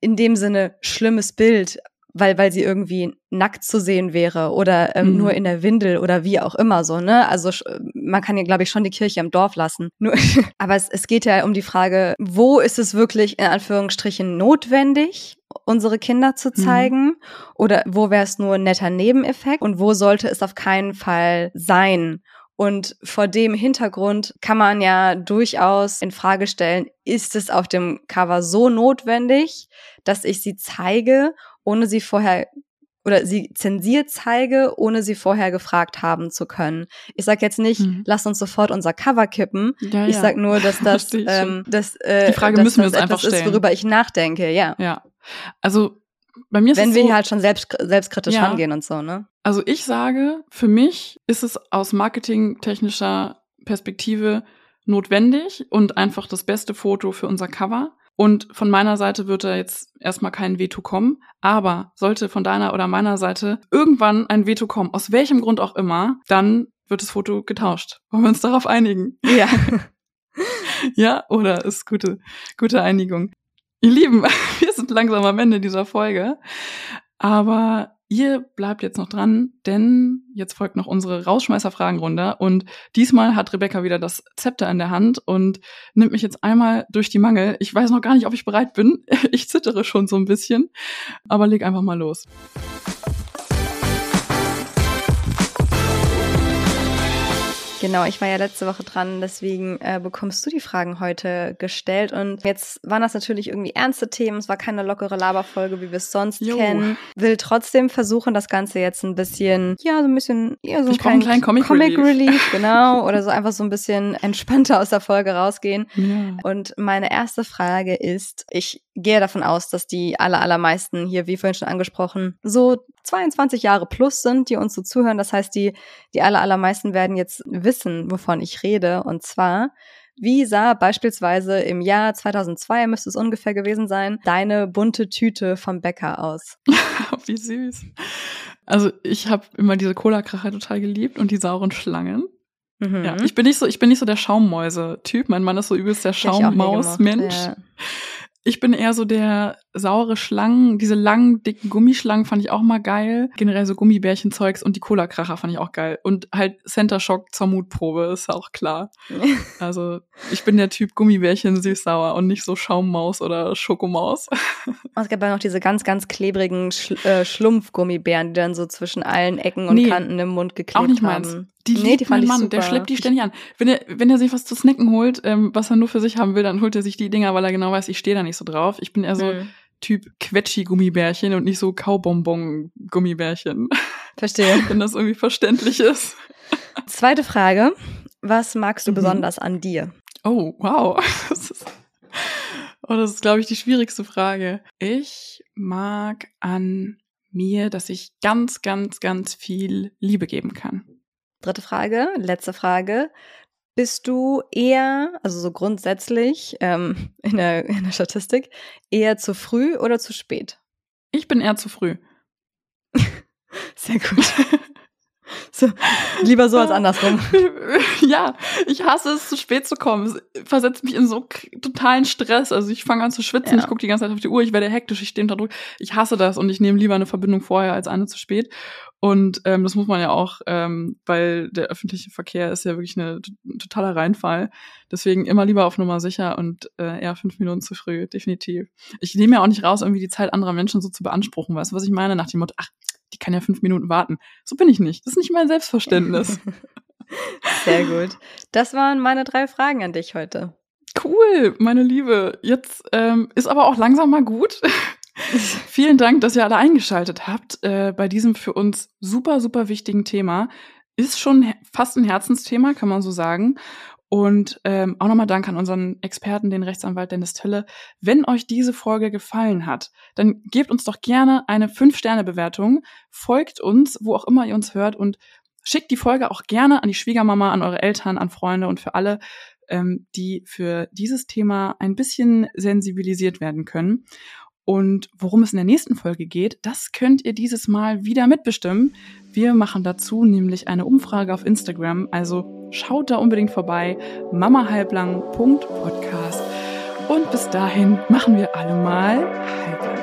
in dem Sinne schlimmes Bild, weil, weil sie irgendwie nackt zu sehen wäre oder ähm, mhm. nur in der Windel oder wie auch immer so, ne? Also man kann ja, glaube ich, schon die Kirche im Dorf lassen. Nur, aber es, es geht ja um die Frage, wo ist es wirklich in Anführungsstrichen notwendig, unsere Kinder zu mhm. zeigen? Mhm. Oder wo wäre es nur ein netter Nebeneffekt? Und wo sollte es auf keinen Fall sein? Und vor dem Hintergrund kann man ja durchaus in Frage stellen, ist es auf dem Cover so notwendig, dass ich sie zeige ohne sie vorher oder sie zensiert zeige, ohne sie vorher gefragt haben zu können. Ich sag jetzt nicht, mhm. lass uns sofort unser Cover kippen. Ja, ich ja. sag nur, dass das, ähm, das, äh, die Frage dass müssen das wir uns einfach stellen. ist, worüber ich nachdenke. Ja. Ja. Also bei mir ist wenn es wir so, hier halt schon selbst selbstkritisch ja. rangehen und so, ne? Also ich sage, für mich ist es aus marketingtechnischer Perspektive notwendig und einfach das beste Foto für unser Cover. Und von meiner Seite wird da jetzt erstmal kein Veto kommen. Aber sollte von deiner oder meiner Seite irgendwann ein Veto kommen, aus welchem Grund auch immer, dann wird das Foto getauscht. Wollen wir uns darauf einigen? Ja. ja, oder ist gute, gute Einigung. Ihr Lieben, wir sind langsam am Ende dieser Folge. Aber Ihr bleibt jetzt noch dran, denn jetzt folgt noch unsere Rausschmeißer-Fragenrunde und diesmal hat Rebecca wieder das Zepter in der Hand und nimmt mich jetzt einmal durch die Mangel. Ich weiß noch gar nicht, ob ich bereit bin. Ich zittere schon so ein bisschen, aber leg einfach mal los. Genau, ich war ja letzte Woche dran, deswegen äh, bekommst du die Fragen heute gestellt. Und jetzt waren das natürlich irgendwie ernste Themen. Es war keine lockere Laberfolge, wie wir es sonst jo. kennen. Will trotzdem versuchen, das Ganze jetzt ein bisschen, ja, so ein bisschen, ja, so ich einen kleinen Comic, Comic Relief. Relief. genau. Oder so einfach so ein bisschen entspannter aus der Folge rausgehen. Ja. Und meine erste Frage ist, ich gehe davon aus, dass die aller, allermeisten hier, wie vorhin schon angesprochen, so 22 Jahre plus sind, die uns so zuhören. Das heißt, die, die aller, allermeisten werden jetzt wissen, wovon ich rede. Und zwar, wie sah beispielsweise im Jahr 2002, müsste es ungefähr gewesen sein, deine bunte Tüte vom Bäcker aus? wie süß. Also ich habe immer diese Cola-Kracher total geliebt und die sauren Schlangen. Mhm. Ja, ich bin nicht so, ich bin nicht so der Schaummäuse-Typ. Mein Mann ist so übelst der Schaummaus-Mensch. Ja. Ich bin eher so der saure Schlangen, diese langen, dicken Gummischlangen fand ich auch mal geil. Generell so Gummibärchenzeugs und die Cola-Kracher fand ich auch geil. Und halt Center Shock zur Mutprobe, ist auch klar. also ich bin der Typ Gummibärchen süß-sauer und nicht so Schaummaus oder Schokomaus. es gab ja noch diese ganz, ganz klebrigen Schl äh, Schlumpfgummibären, die dann so zwischen allen Ecken und nee, Kanten im Mund geklebt haben. Auch nicht meins. Haben. Die nee, die fand mein Mann, super. der schleppt die ständig an. Wenn er, wenn er sich was zu snacken holt, ähm, was er nur für sich haben will, dann holt er sich die Dinger, weil er genau weiß, ich stehe da nicht so drauf. Ich bin eher so mhm. Typ Quetschi-Gummibärchen und nicht so Kaubonbon-Gummibärchen. Verstehe. wenn das irgendwie verständlich ist. Zweite Frage. Was magst du mhm. besonders an dir? Oh, wow. Das ist, oh, das ist, glaube ich, die schwierigste Frage. Ich mag an mir, dass ich ganz, ganz, ganz viel Liebe geben kann. Dritte Frage, letzte Frage. Bist du eher, also so grundsätzlich ähm, in, der, in der Statistik, eher zu früh oder zu spät? Ich bin eher zu früh. Sehr gut. So, lieber so als andersrum. ja, ich hasse es, zu spät zu kommen. Es versetzt mich in so totalen Stress. Also ich fange an zu schwitzen, Ja. ich gucke die ganze Zeit auf die Uhr, ich werde hektisch, ich stehe unter Druck. Ich hasse das und ich nehme lieber eine Verbindung vorher als eine zu spät. Und ähm, das muss man ja auch, ähm, weil der öffentliche Verkehr ist ja wirklich eine, ein totaler Reinfall. Deswegen immer lieber auf Nummer sicher und äh, eher fünf Minuten zu früh, definitiv. Ich nehme ja auch nicht raus, irgendwie die Zeit anderer Menschen so zu beanspruchen. Weißt du, was ich meine? Nach dem Motto, ach, die kann ja fünf Minuten warten. So bin ich nicht. Das ist nicht mein Selbstverständnis. Sehr gut. Das waren meine drei Fragen an dich heute. Cool, meine Liebe. Jetzt ähm, ist aber auch langsam mal gut. Vielen Dank, dass ihr alle eingeschaltet habt äh, bei diesem für uns super, super wichtigen Thema. Ist schon fast ein Herzensthema, kann man so sagen. Und ähm, auch nochmal Dank an unseren Experten, den Rechtsanwalt Dennis Tölle. Wenn euch diese Folge gefallen hat, dann gebt uns doch gerne eine 5-Sterne-Bewertung, folgt uns, wo auch immer ihr uns hört und schickt die Folge auch gerne an die Schwiegermama, an eure Eltern, an Freunde und für alle, ähm, die für dieses Thema ein bisschen sensibilisiert werden können. Und worum es in der nächsten Folge geht, das könnt ihr dieses Mal wieder mitbestimmen. Wir machen dazu nämlich eine Umfrage auf Instagram, also schaut da unbedingt vorbei, mamahalblang.podcast. Und bis dahin machen wir alle mal halblang.